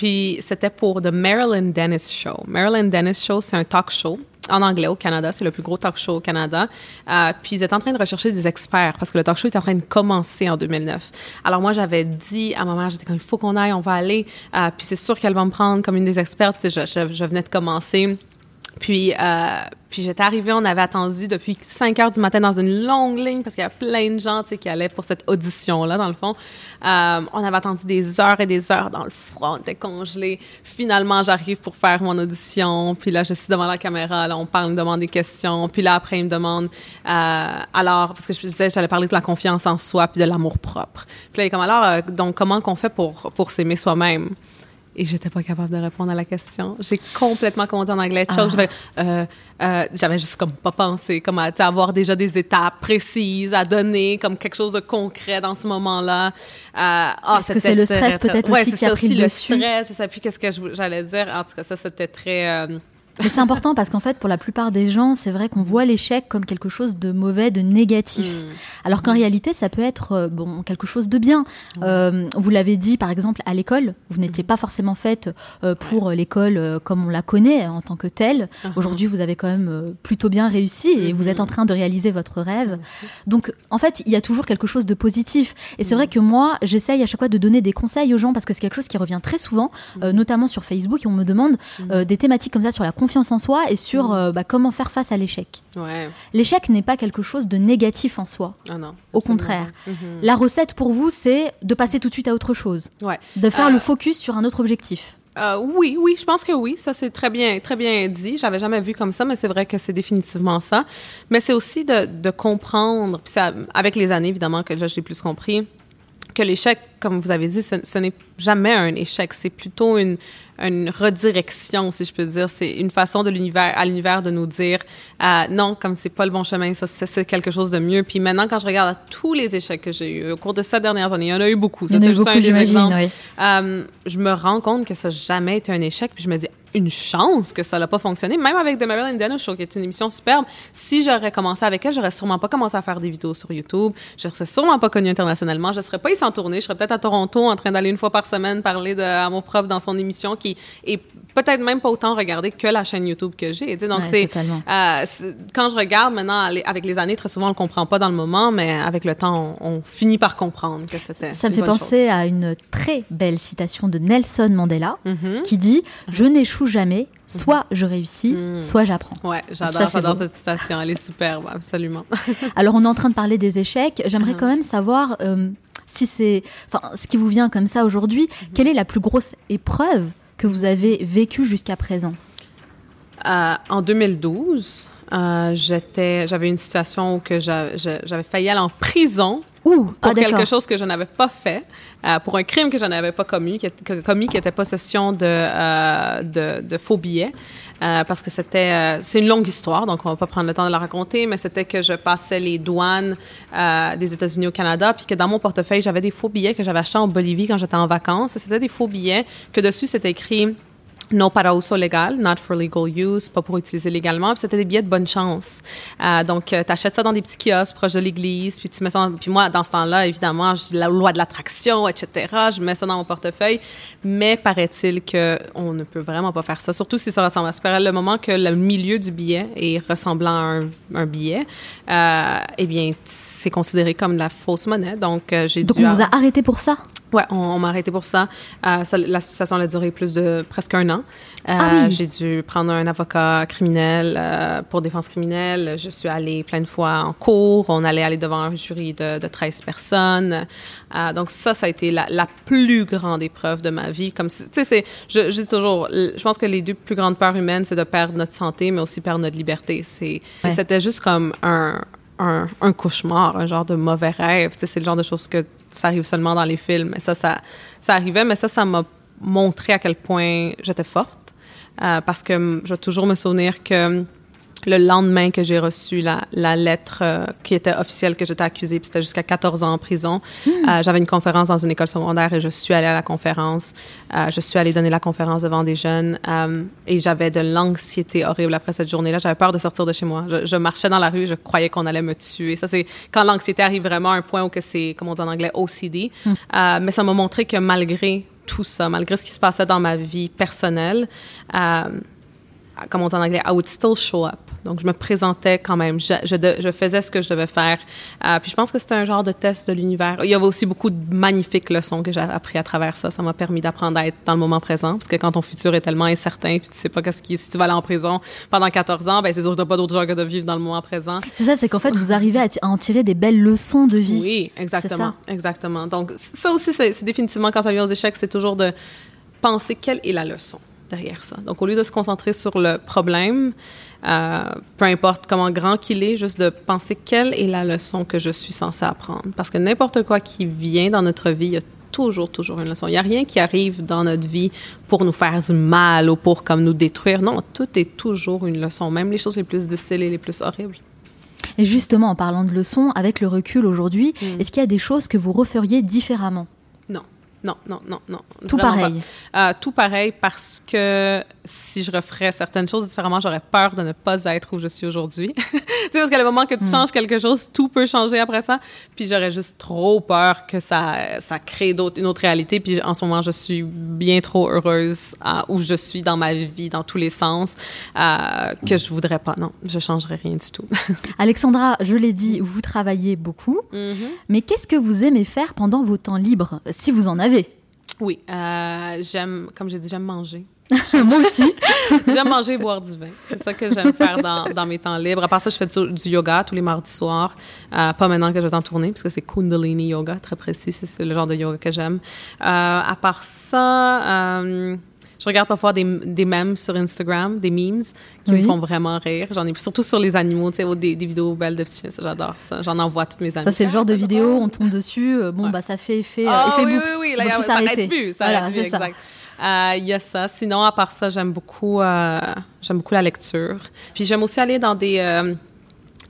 Puis c'était pour The Marilyn Dennis Show. Marilyn Dennis Show, c'est un talk show en anglais au Canada. C'est le plus gros talk show au Canada. Euh, puis ils étaient en train de rechercher des experts parce que le talk show est en train de commencer en 2009. Alors moi, j'avais dit à ma mère, j'étais comme, il faut qu'on aille, on va aller. Euh, puis c'est sûr qu'elle va me prendre comme une des expertes. je, je venais de commencer. Puis, euh, puis j'étais arrivée, on avait attendu depuis 5 heures du matin dans une longue ligne parce qu'il y a plein de gens qui allaient pour cette audition-là, dans le fond. Euh, on avait attendu des heures et des heures dans le froid, on était congelés. Finalement, j'arrive pour faire mon audition. Puis là, je suis devant la caméra, là, on parle, me demande des questions. Puis là, après, il me demande, euh, alors, parce que je disais, j'allais parler de la confiance en soi puis de l'amour propre. Puis là, il est comme, alors, euh, donc, comment qu'on fait pour, pour s'aimer soi-même? Et j'étais pas capable de répondre à la question. J'ai complètement, dire en anglais, ah. euh, euh, j'avais juste comme pas pensé, comme à avoir déjà des étapes précises à donner, comme quelque chose de concret dans ce moment-là. Euh, oh, Est-ce que c'est le stress peut-être aussi qui a pris le dessus? le stress, je sais plus qu'est-ce que j'allais dire. En tout cas, ça, c'était très... Mais c'est important parce qu'en fait, pour la plupart des gens, c'est vrai qu'on voit l'échec comme quelque chose de mauvais, de négatif. Mm. Alors qu'en mm. réalité, ça peut être euh, bon quelque chose de bien. Euh, vous l'avez dit, par exemple, à l'école, vous n'étiez mm. pas forcément faite euh, pour l'école comme on la connaît en tant que telle. Uh-huh. Aujourd'hui, vous avez quand même plutôt bien réussi et vous êtes en train de réaliser votre rêve. Donc, en fait, il y a toujours quelque chose de positif. Et c'est vrai que moi, j'essaye à chaque fois de donner des conseils aux gens parce que c'est quelque chose qui revient très souvent, notamment sur Facebook, et on me demande des thématiques comme ça sur la confiance confiance en soi et sur mm. euh, bah, comment faire face à l'échec. L'échec n'est pas quelque chose de négatif en soi. Ah non, Au contraire. Mm-hmm. La recette pour vous, c'est de passer tout de suite à autre chose. Ouais. De faire le euh, focus sur un autre objectif. Euh, oui, oui, je pense que oui. Ça, c'est très bien, très bien dit. J'avais jamais vu comme ça, mais c'est vrai que c'est définitivement ça. Mais c'est aussi de, de comprendre, puis ça, avec les années, évidemment, que j'ai plus compris, que l'échec, comme vous avez dit, ce n'est jamais un échec. C'est plutôt une, une redirection, si je peux dire. C'est une façon de l'univers, à l'univers de nous dire euh, non, comme c'est pas le bon chemin, ça c'est quelque chose de mieux. Puis maintenant, quand je regarde à tous les échecs que j'ai eu au cours de ces dernières années, il y en a eu beaucoup. Il y en a eu beaucoup, j'imagine. Oui. Euh, je me rends compte que ça n'a jamais été un échec. Puis je me dis une chance que ça n'a pas fonctionné. Même avec The Marilyn Dennis Show, qui est une émission superbe, si j'aurais commencé avec elle, j'aurais sûrement pas commencé à faire des vidéos sur YouTube. Je serais sûrement pas connue internationalement. Je serais pas ici en tournée. Je serais peut-être à Toronto en train d'aller une fois par semaine parler de Amour propre dans son émission qui est peut-être même pas autant regardée que la chaîne YouTube que j'ai. Donc, c'est, euh, quand je regarde maintenant, avec les années, très souvent, on le comprend pas dans le moment, mais avec le temps, on, finit par comprendre que c'était. Ça me fait penser à une très belle citation de Nelson Mandela mm-hmm. qui dit Je n'échoue jamais, soit je réussis, mm. soit j'apprends. Ouais, j'adore, cette citation, elle est superbe, absolument. Alors, on est en train de parler des échecs. J'aimerais uh-huh. quand même savoir. Euh, si c'est, enfin, ce qui vous vient comme ça aujourd'hui, mm-hmm. quelle est la plus grosse épreuve que vous avez vécue jusqu'à présent? Euh, En 2012, euh, j'avais une situation où j'avais failli aller en prison Ouh, pour ah, quelque chose que je n'avais pas fait, euh, pour un crime que je n'avais pas commis, qui, commis, qui était possession de, euh, de, de, faux billets. Euh, parce que c'était, c'est une longue histoire, donc on va pas prendre le temps de la raconter, mais c'était que je passais les douanes des États-Unis au Canada, puis que dans mon portefeuille, j'avais des faux billets que j'avais achetés en Bolivie quand j'étais en vacances. Et c'était des faux billets que dessus, c'était écrit non para uso legal, not for legal use, pas pour utiliser légalement. Puis c'était des billets de bonne chance. Euh, donc, euh, tu achètes ça dans des petits kiosques proches de l'église, puis tu mets ça. puis moi, dans ce temps-là, évidemment, la loi de l'attraction, etc. Je mets ça dans mon portefeuille. Mais paraît-il que on ne peut vraiment pas faire ça, surtout si ça ressemble à ça. Le moment que le milieu du billet est ressemblant à un, billet, euh, eh bien, c'est considéré comme de la fausse monnaie. Donc, euh, j'ai dû. Donc, on vous a arrêté pour ça? Ouais, on, m'a arrêté pour ça. Euh, ça L'association a duré plus de presque un an. Euh, ah J'ai dû prendre un avocat criminel euh, pour défense criminelle. Je suis allée plein de fois en cours. On allait aller devant un jury de, de 13 personnes. Euh, donc ça, ça a été la, la, plus grande épreuve de ma vie. Comme tu sais, je, je dis toujours, je pense que les deux plus grandes peurs humaines, c'est de perdre notre santé, mais aussi perdre notre liberté. C'est, c'était juste comme un, un, un, cauchemar, un genre de mauvais rêve. Tu sais, c'est le genre de choses que ça arrive seulement dans les films. Et ça, ça, ça arrivait, mais ça, ça m'a montré à quel point j'étais forte. Euh, parce que je vais toujours me souvenir que le lendemain que j'ai reçu la, la lettre euh, qui était officielle que j'étais accusée, puis c'était jusqu'à 14 ans en prison, Hmm. euh, j'avais une conférence dans une école secondaire et je suis allée à la conférence. Euh, je suis allée donner la conférence devant des jeunes et j'avais de l'anxiété horrible après cette journée-là. J'avais peur de sortir de chez moi. Je, je marchais dans la rue, je croyais qu'on allait me tuer. Ça, c'est quand l'anxiété arrive vraiment à un point où que c'est, comme on dit en anglais, OCD. Euh, mais ça m'a montré que malgré tout ça, malgré ce qui se passait dans ma vie personnelle, comme on dit en anglais, I would still show up. Donc, je me présentais quand même. Je, je, de- je faisais ce que je devais faire. Euh, puis, je pense que c'était un genre de test de l'univers. Il y avait aussi beaucoup de magnifiques leçons que j'ai appris à travers ça. Ça m'a permis d'apprendre à être dans le moment présent. Parce que quand ton futur est tellement incertain, puis tu sais pas qu'est-ce qui, si tu vas aller en prison pendant 14 ans, ben c'est sûr que t'as pas d'autre genre que de vivre dans le moment présent. C'est ça, c'est qu'en fait, vous arrivez à, à en tirer des belles leçons de vie. Oui, exactement. Exactement. Donc, ça aussi, c'est définitivement, quand ça vient aux échecs, c'est toujours de penser quelle est la leçon derrière ça. Donc, au lieu de se concentrer sur le problème, euh, peu importe comment grand qu'il est, juste de penser quelle est la leçon que je suis censée apprendre. Parce que n'importe quoi qui vient dans notre vie, il y a toujours, toujours une leçon. Il n'y a rien qui arrive dans notre vie pour nous faire du mal ou pour comme nous détruire. Non, tout est toujours une leçon, même les choses les plus difficiles et les plus horribles. Et justement, en parlant de leçons, avec le recul aujourd'hui, Mm. est-ce qu'il y a des choses que vous referiez différemment? Non, non, non, non, non. Tout pareil. Euh, tout pareil parce que si je referais certaines choses différemment, j'aurais peur de ne pas être où je suis aujourd'hui. tu sais, parce qu'à le moment que tu changes quelque chose, tout peut changer après ça. Puis j'aurais juste trop peur que ça, ça crée une autre réalité. Puis en ce moment, je suis bien trop heureuse à où je suis dans ma vie, dans tous les sens, euh, que je voudrais pas. Non, je changerais rien du tout. Alexandra, je l'ai dit, vous travaillez beaucoup, mais qu'est-ce que vous aimez faire pendant vos temps libres, si vous en avez? Oui, euh, j'aime, comme j'ai dit, j'aime manger. Moi aussi. J'aime manger et boire du vin. C'est ça que j'aime faire dans, dans mes temps libres. À part ça, je fais du, du yoga tous les mardis soirs. Euh, pas maintenant que je vais en tourner, parce que c'est Kundalini Yoga, très précis. C'est- le genre de yoga que j'aime. Euh, à part ça, euh, je regarde parfois des, des mèmes sur Instagram, des memes qui Oui. me font vraiment rire. J'en ai surtout sur les animaux, tu sais, des, des vidéos belles de petits chiens. Ça, j'adore ça. J'en envoie à toutes mes amies. Ça, c'est le genre de vidéo, on tombe dessus, euh, bon, Ouais. bah, ça fait effet, effet oui, boucle. oui, oui, On là, peut a- plus ça s'arrêter. n'arrête plus. Ça Voilà, arrête plus, c'est ça. Euh, Il y a ça. Sinon, à part ça, j'aime beaucoup, euh, j'aime beaucoup la lecture. Puis j'aime aussi aller dans des, euh,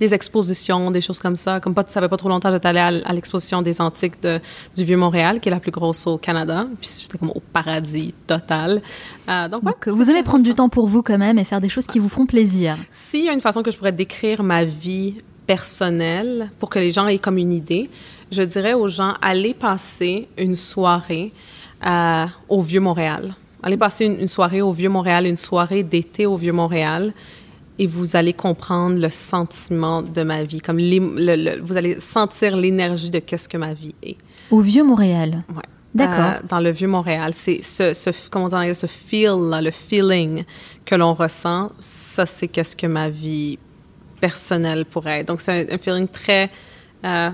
des expositions, des choses comme ça. Comme pas, ça fait pas trop longtemps, j'étais allée à, l'exposition des antiques de, du Vieux-Montréal, qui est la plus grosse au Canada. Puis j'étais comme au paradis total. Euh, donc, ouais, Donc, vous aimez prendre du temps pour vous quand même et faire des choses qui vous font plaisir. S'il y a une façon que je pourrais décrire ma vie personnelle pour que les gens aient comme une idée, je dirais aux gens, allez passer une soirée euh, au Vieux-Montréal. Allez passer une, une soirée au Vieux-Montréal, une soirée d'été au Vieux-Montréal, et vous allez comprendre le sentiment de ma vie. Comme l'ém- le- le- vous allez sentir l'énergie de qu'est-ce que ma vie est. Au Vieux-Montréal. Ouais. D'accord. Euh, dans le Vieux-Montréal. C'est ce, ce, comment ce feel, là, le feeling que l'on ressent, ça, c'est qu'est-ce que ma vie personnelle pourrait être. Donc, c'est un, un feeling très... euh,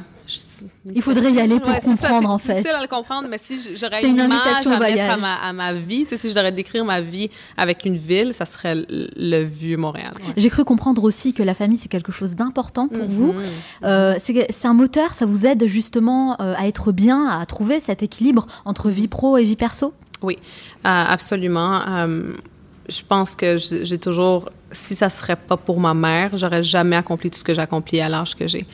Il faudrait y aller pour Ouais, c'est ça, comprendre, en c'est fait. difficile à le comprendre, mais si j'aurais C'est une, une image à voyage. à ma, à ma vie, tu sais, si je devrais décrire ma vie avec une ville, ça serait le, Vieux-Montréal. Ouais. J'ai cru comprendre aussi que la famille, c'est quelque chose d'important pour vous. Mhm. Euh, c'est c'est un moteur, ça vous aide justement euh, à être bien, à trouver cet équilibre entre vie pro et vie perso? Oui, euh, absolument. Je pense que j'ai toujours, si ça serait pas pour ma mère, j'aurais jamais accompli tout ce que j'ai accompli à l'âge que j'ai.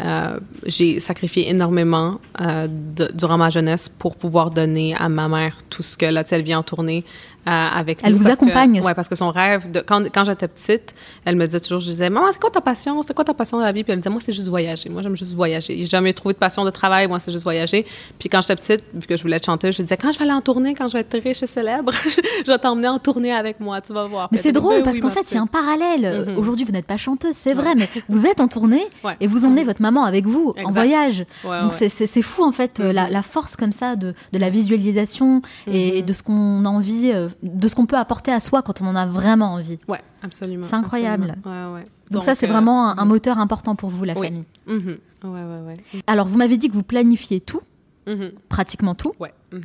Euh, j'ai sacrifié énormément euh, durant ma jeunesse pour pouvoir donner à ma mère tout ce que elle vient en tournée avec Elle nous vous parce accompagne. ouais, parce que son rêve, de, quand, quand j'étais petite, elle me disait toujours, je disais, maman, c'est quoi ta passion? C'est quoi ta passion dans la vie? Puis elle me disait, moi, c'est juste voyager. Moi, j'aime juste voyager. J'ai jamais trouvé de passion de travail. Moi, c'est juste voyager. Puis quand j'étais petite, vu que je voulais être chanteuse, je disais, quand je vais aller en tournée, quand je vais être riche et célèbre, je vais t'emmener en tournée avec moi, tu vas voir. Mais c'est drôle Ben parce oui, qu'en fait, il y a un parallèle. Mhm. Aujourd'hui, vous n'êtes pas chanteuse, c'est vrai, mais vous êtes en tournée Ouais. et vous emmenez votre maman avec vous en voyage. Ouais, Donc ouais. c'est- fou en fait euh, la, Mhm. la force comme ça de, de la visualisation et, Mhm. et de ce qu'on a envie, euh, de ce qu'on peut apporter à soi quand on en a vraiment envie. Ouais, absolument. C'est incroyable. absolument. Ouais, ouais. Donc, ça, c'est euh, vraiment un, un moteur important pour vous, la Oui. famille. Mhm. Ouais, ouais, ouais. Alors, vous m'avez dit que vous planifiez tout, Mhm. pratiquement tout. Ouais. mhm.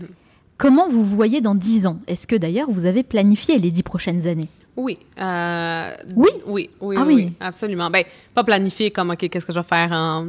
Comment vous vous voyez dans 10 ans? Est-ce que d'ailleurs vous avez planifié les 10 prochaines années? Oui. euh, Oui? Oui, oui, Ah oui, oui. oui, absolument. Ben, pas planifier comme, OK, qu'est-ce que je vais faire en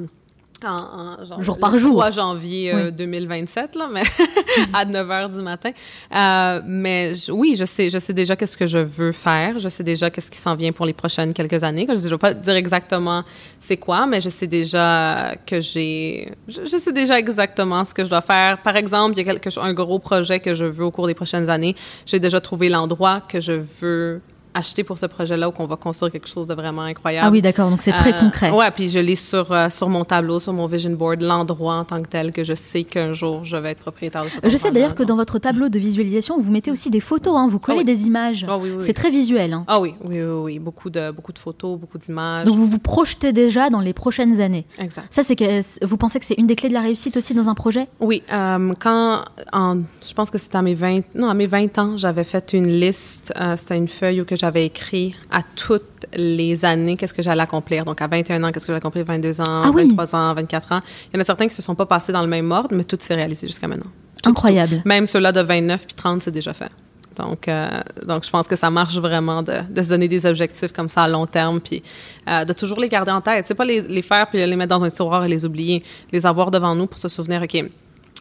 En, en, genre, jour par jour. 3 janvier euh, 2027, là, mais à 9 h du matin. Euh, mais je, oui, je sais, je sais déjà qu'est-ce que je veux faire. Je sais déjà qu'est-ce qui s'en vient pour les prochaines quelques années. Je ne vais pas dire exactement c'est quoi, mais je sais déjà que j'ai, je, je, sais déjà exactement ce que je dois faire. Par exemple, il y a quelque, un gros projet que je veux au cours des prochaines années. J'ai déjà trouvé l'endroit que je veux acheter pour ce projet-là ou qu'on va construire quelque chose de vraiment incroyable. Ah oui, d'accord. Donc c'est très Euh, concret. Ouais, puis je lis sur euh, sur mon tableau, sur mon vision board, l'endroit en tant que tel que je sais qu'un jour je vais être propriétaire de cet Je sais d'ailleurs que dans votre tableau de visualisation, vous mettez aussi des photos, hein, vous collez oui. des images. Ah oui. C'est très visuel. hein. Ah oui, oui, oui, oui, beaucoup de beaucoup de photos, beaucoup d'images. Donc vous vous projetez déjà dans les prochaines années. Exact. Ça, c'est que vous pensez que c'est une des clés de la réussite aussi dans un projet? Oui, euh, quand en, je pense que c'était à mes 20 non, à mes 20 ans, j'avais fait une liste, euh, c'était une feuille où que j'avais écrit à toutes les années qu'est-ce que j'allais accomplir. Donc à 21 ans, qu'est-ce que j'allais accomplir, 22 ans, Ah oui. 23 ans, 24 ans. Il y en a certains qui se sont pas passés dans le même ordre, mais tout s'est réalisé jusqu'à maintenant. Incroyable. Même ceux-là de 29 puis 30, c'est déjà fait. Donc, euh, donc, je pense que ça marche vraiment de, de se donner des objectifs comme ça à long terme, puis euh, de toujours les garder en tête. C'est pas les, les faire puis les mettre dans un tiroir et les oublier. Les avoir devant nous pour se souvenir, OK,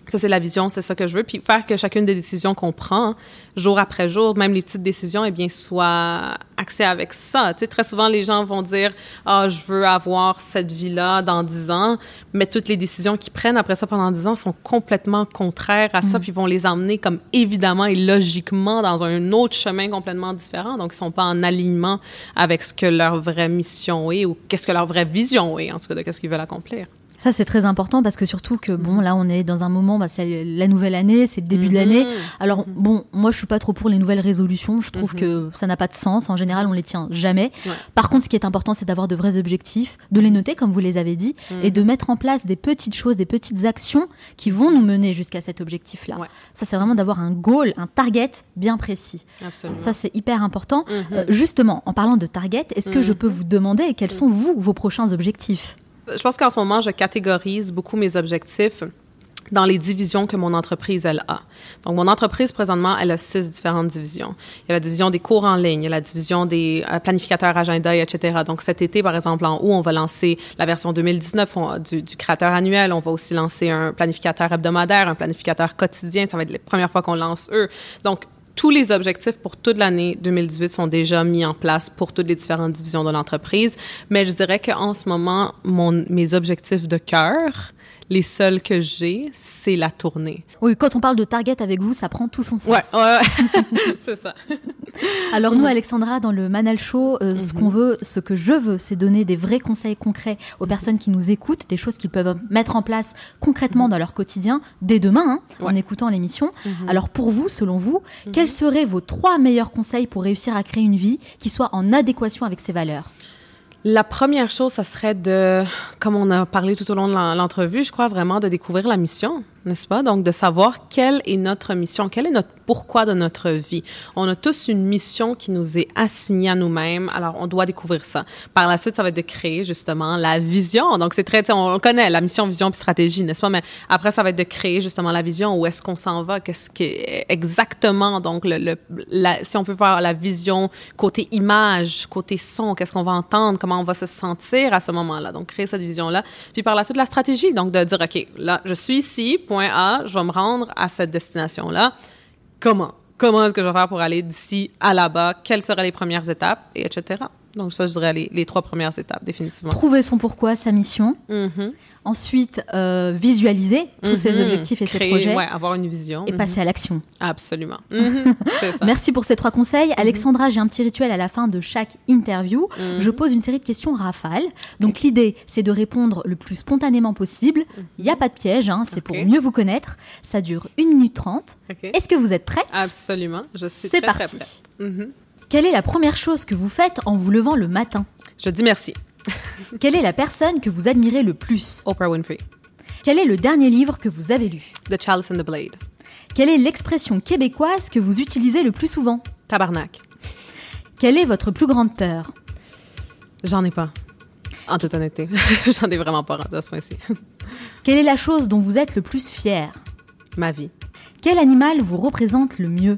ça, c'est la vision, c'est ça que je veux. Puis faire que chacune des décisions qu'on prend, jour après jour, même les petites décisions, eh bien, soient axées avec ça. Tu sais, très souvent, les gens vont dire, ah, je veux avoir cette vie-là dans 10 ans, mais toutes les décisions qu'ils prennent après ça pendant 10 ans sont complètement contraires à ça, puis vont les emmener comme évidemment et logiquement dans un autre chemin complètement différent. Donc, ils sont pas en alignement avec ce que leur vraie mission est ou qu'est-ce que leur vraie vision est, en tout cas, de qu'est-ce qu'ils veulent accomplir. Ça, c'est très important parce que surtout que, bon, là, on est dans un moment, bah, c'est la nouvelle année, c'est le début de l'année. Alors, bon, moi, je suis pas trop pour les nouvelles résolutions. Je trouve que ça n'a pas de sens. En général, on les tient jamais. Ouais. Par contre, ce qui est important, c'est d'avoir de vrais objectifs, de les noter, comme vous les avez dit, et de mettre en place des petites choses, des petites actions qui vont nous mener jusqu'à cet objectif-là. Ouais. Ça, c'est vraiment d'avoir un goal, un target bien précis. Absolument. Ça, c'est hyper important. Mhm. Euh, justement, en parlant de target, est-ce que je peux vous demander quels sont, vous, vos prochains objectifs? Je pense qu'en ce moment, je catégorise beaucoup mes objectifs dans les divisions que mon entreprise, elle a. Donc, mon entreprise, présentement, elle a six différentes divisions. Il y a la division des cours en ligne, il y a la division des euh, planificateurs agenda, etc. Donc, cet été, par exemple, en août, on va lancer la version 2019 on- du, créateur annuel. On va aussi lancer un planificateur hebdomadaire, un planificateur quotidien. Ça va être la première fois qu'on lance eux. Tous les objectifs pour toute l'année 2018 sont déjà mis en place pour toutes les différentes divisions de l'entreprise. Mais je dirais qu'en ce moment, mon, mes objectifs de cœur, les seuls que j'ai, c'est la tournée. Oui, quand on parle de target avec vous, ça prend tout son sens. Ouais, ouais, ouais. c'est ça. Alors nous, Alexandra, dans le Manal Show, euh, ce qu'on veut, ce que je veux, c'est donner des vrais conseils concrets aux personnes qui nous écoutent, des choses qu'ils peuvent mettre en place concrètement dans leur quotidien dès demain, hein, en écoutant l'émission. Alors pour vous, selon vous, quels seraient vos trois meilleurs conseils pour réussir à créer une vie qui soit en adéquation avec ses valeurs? La première chose, ça serait de, comme on a parlé tout au long de l'en- l'entrevue, je crois vraiment de découvrir la mission, n'est-ce pas? Donc, de savoir quelle est notre mission, quel est notre pourquoi de notre vie. On a tous une mission qui nous est assignée à nous-mêmes, alors on doit découvrir ça. Par la suite, ça va être de créer justement la vision. Donc, c'est très, on connaît la mission, vision puis stratégie, n'est-ce pas? Mais après, ça va être de créer justement la vision, où est-ce qu'on s'en va, qu'est-ce que exactement, donc, le, le- la- si on peut voir la vision côté image, côté son, qu'est-ce qu'on va entendre, comment on va se sentir à ce moment-là? Donc, créer cette vision-là. Puis par la suite, la stratégie, donc de dire, OK, là, je suis ici, A, je vais me rendre à cette destination-là. Comment? Comment est-ce que je vais faire pour aller d'ici à là-bas? Quelles seraient les premières étapes? Et etc. Donc, ça, je dirais les, les trois premières étapes, définitivement. Trouver son pourquoi, sa mission. Mhm. Ensuite, euh, visualiser tous ses Mhm. objectifs et ses projets. ouais, avoir une vision. Et passer à l'action. Absolument. C'est ça. Merci pour ces trois conseils. Alexandra, j'ai un petit rituel à la fin de chaque interview. Je pose une série de questions rafales. Donc l'idée, c'est de répondre le plus spontanément possible. Il n'y a pas de piège, hein, c'est pour mieux vous connaître. Ça dure 1 minute 30. OK. Est-ce que vous êtes prête? Absolument. Je suis C'est très, très parti. prête. Quelle est la première chose que vous faites en vous levant le matin Je dis merci. Quelle est la personne que vous admirez le plus Oprah Winfrey. Quel est le dernier livre que vous avez lu The Chalice and the Blade. Quelle est l'expression québécoise que vous utilisez le plus souvent Tabarnak. Quelle est votre plus grande peur J'en ai pas. En toute honnêteté. J'en ai vraiment pas rendu à ce point-ci. Quelle est la chose dont vous êtes le plus fier Ma vie. Quel animal vous représente le mieux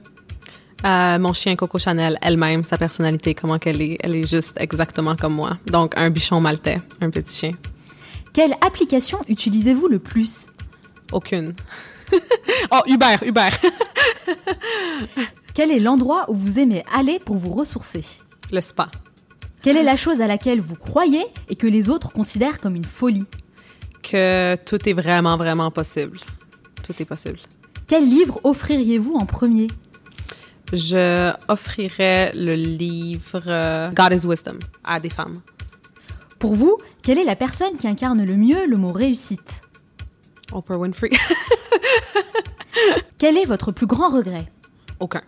Euh, mon chien Coco Chanel, elle-même, sa personnalité, comment qu'elle est, elle est juste exactement comme moi. Donc, un bichon maltais, un petit chien. Quelle application utilisez-vous le plus? Aucune. oh, Uber, Uber. Quel est l'endroit où vous aimez aller pour vous ressourcer? Le spa. Quelle est la chose à laquelle vous croyez et que les autres considèrent comme une folie? Que tout est vraiment, vraiment possible. Tout est possible. Quel livre offririez-vous en premier? Je offrirais le livre euh, God is Wisdom à des femmes. Pour vous, quelle est la personne qui incarne le mieux le mot réussite? Oprah Winfrey. Quel est votre plus grand regret? Aucun.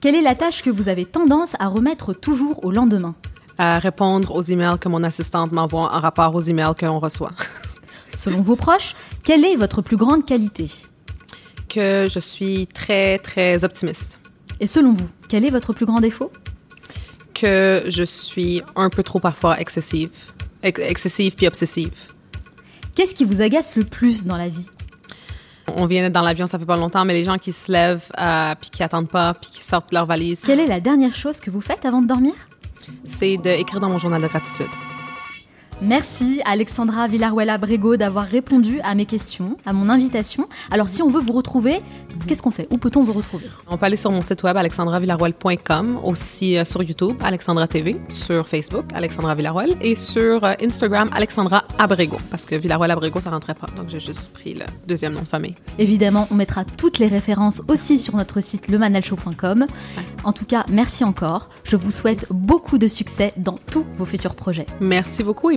Quelle est la tâche que vous avez tendance à remettre toujours au lendemain? À répondre aux emails que mon assistante m'envoie en rapport aux emails que l'on reçoit. Selon vos proches, quelle est votre plus grande qualité? Que je suis très, très optimiste. Et selon vous, quel est votre plus grand défaut? Que je suis un peu trop parfois excessive. Ex- excessive puis obsessive. Qu'est-ce qui vous agace le plus dans la vie? On vient d'être dans l'avion, ça fait pas longtemps, mais les gens qui se lèvent euh, puis qui attendent pas puis qui sortent leur valise, Quelle est la dernière chose que vous faites avant de dormir? C'est d'écrire dans mon journal de gratitude. Merci Alexandra Villaruela Brego d'avoir répondu à mes questions, à mon invitation. Alors si on veut vous retrouver, qu'est-ce qu'on fait? Où peut-on vous retrouver? On peut aller sur mon site web alexandravillaroel.com, aussi euh, sur YouTube, Alexandra TV, sur Facebook, Alexandra Villaroel, et sur euh, Instagram, Alexandra Abrego, parce que Villaroel Abrego, ça rentrait pas, donc j'ai juste pris le deuxième nom de famille. Évidemment, on mettra toutes les références aussi sur notre site lemanalshow.com. En tout cas, merci encore. Je vous souhaite beaucoup de succès dans tous vos futurs projets. Merci beaucoup et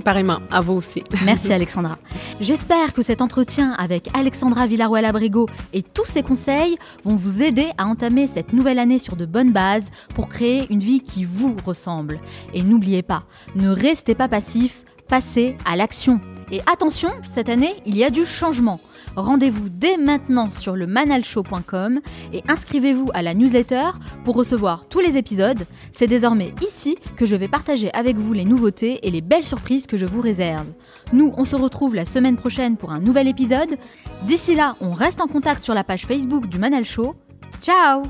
à vous aussi. Merci Alexandra. J'espère que cet entretien avec Alexandra Villaruel Abrego et tous ses conseils vont vous aider à entamer cette nouvelle année sur de bonnes bases pour créer une vie qui vous ressemble. Et n'oubliez pas, ne restez pas passif, passez à l'action. Et attention, cette année, il y a du changement. Rendez-vous dès maintenant sur le manalshow.com et inscrivez-vous à la newsletter pour recevoir tous les épisodes. C'est désormais ici que je vais partager avec vous les nouveautés et les belles surprises que je vous réserve. Nous, on se retrouve la semaine prochaine pour un nouvel épisode. D'ici là, on reste en contact sur la page Facebook du Manal Show. Ciao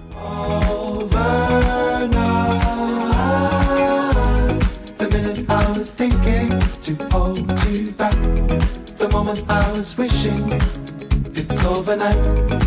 It's overnight.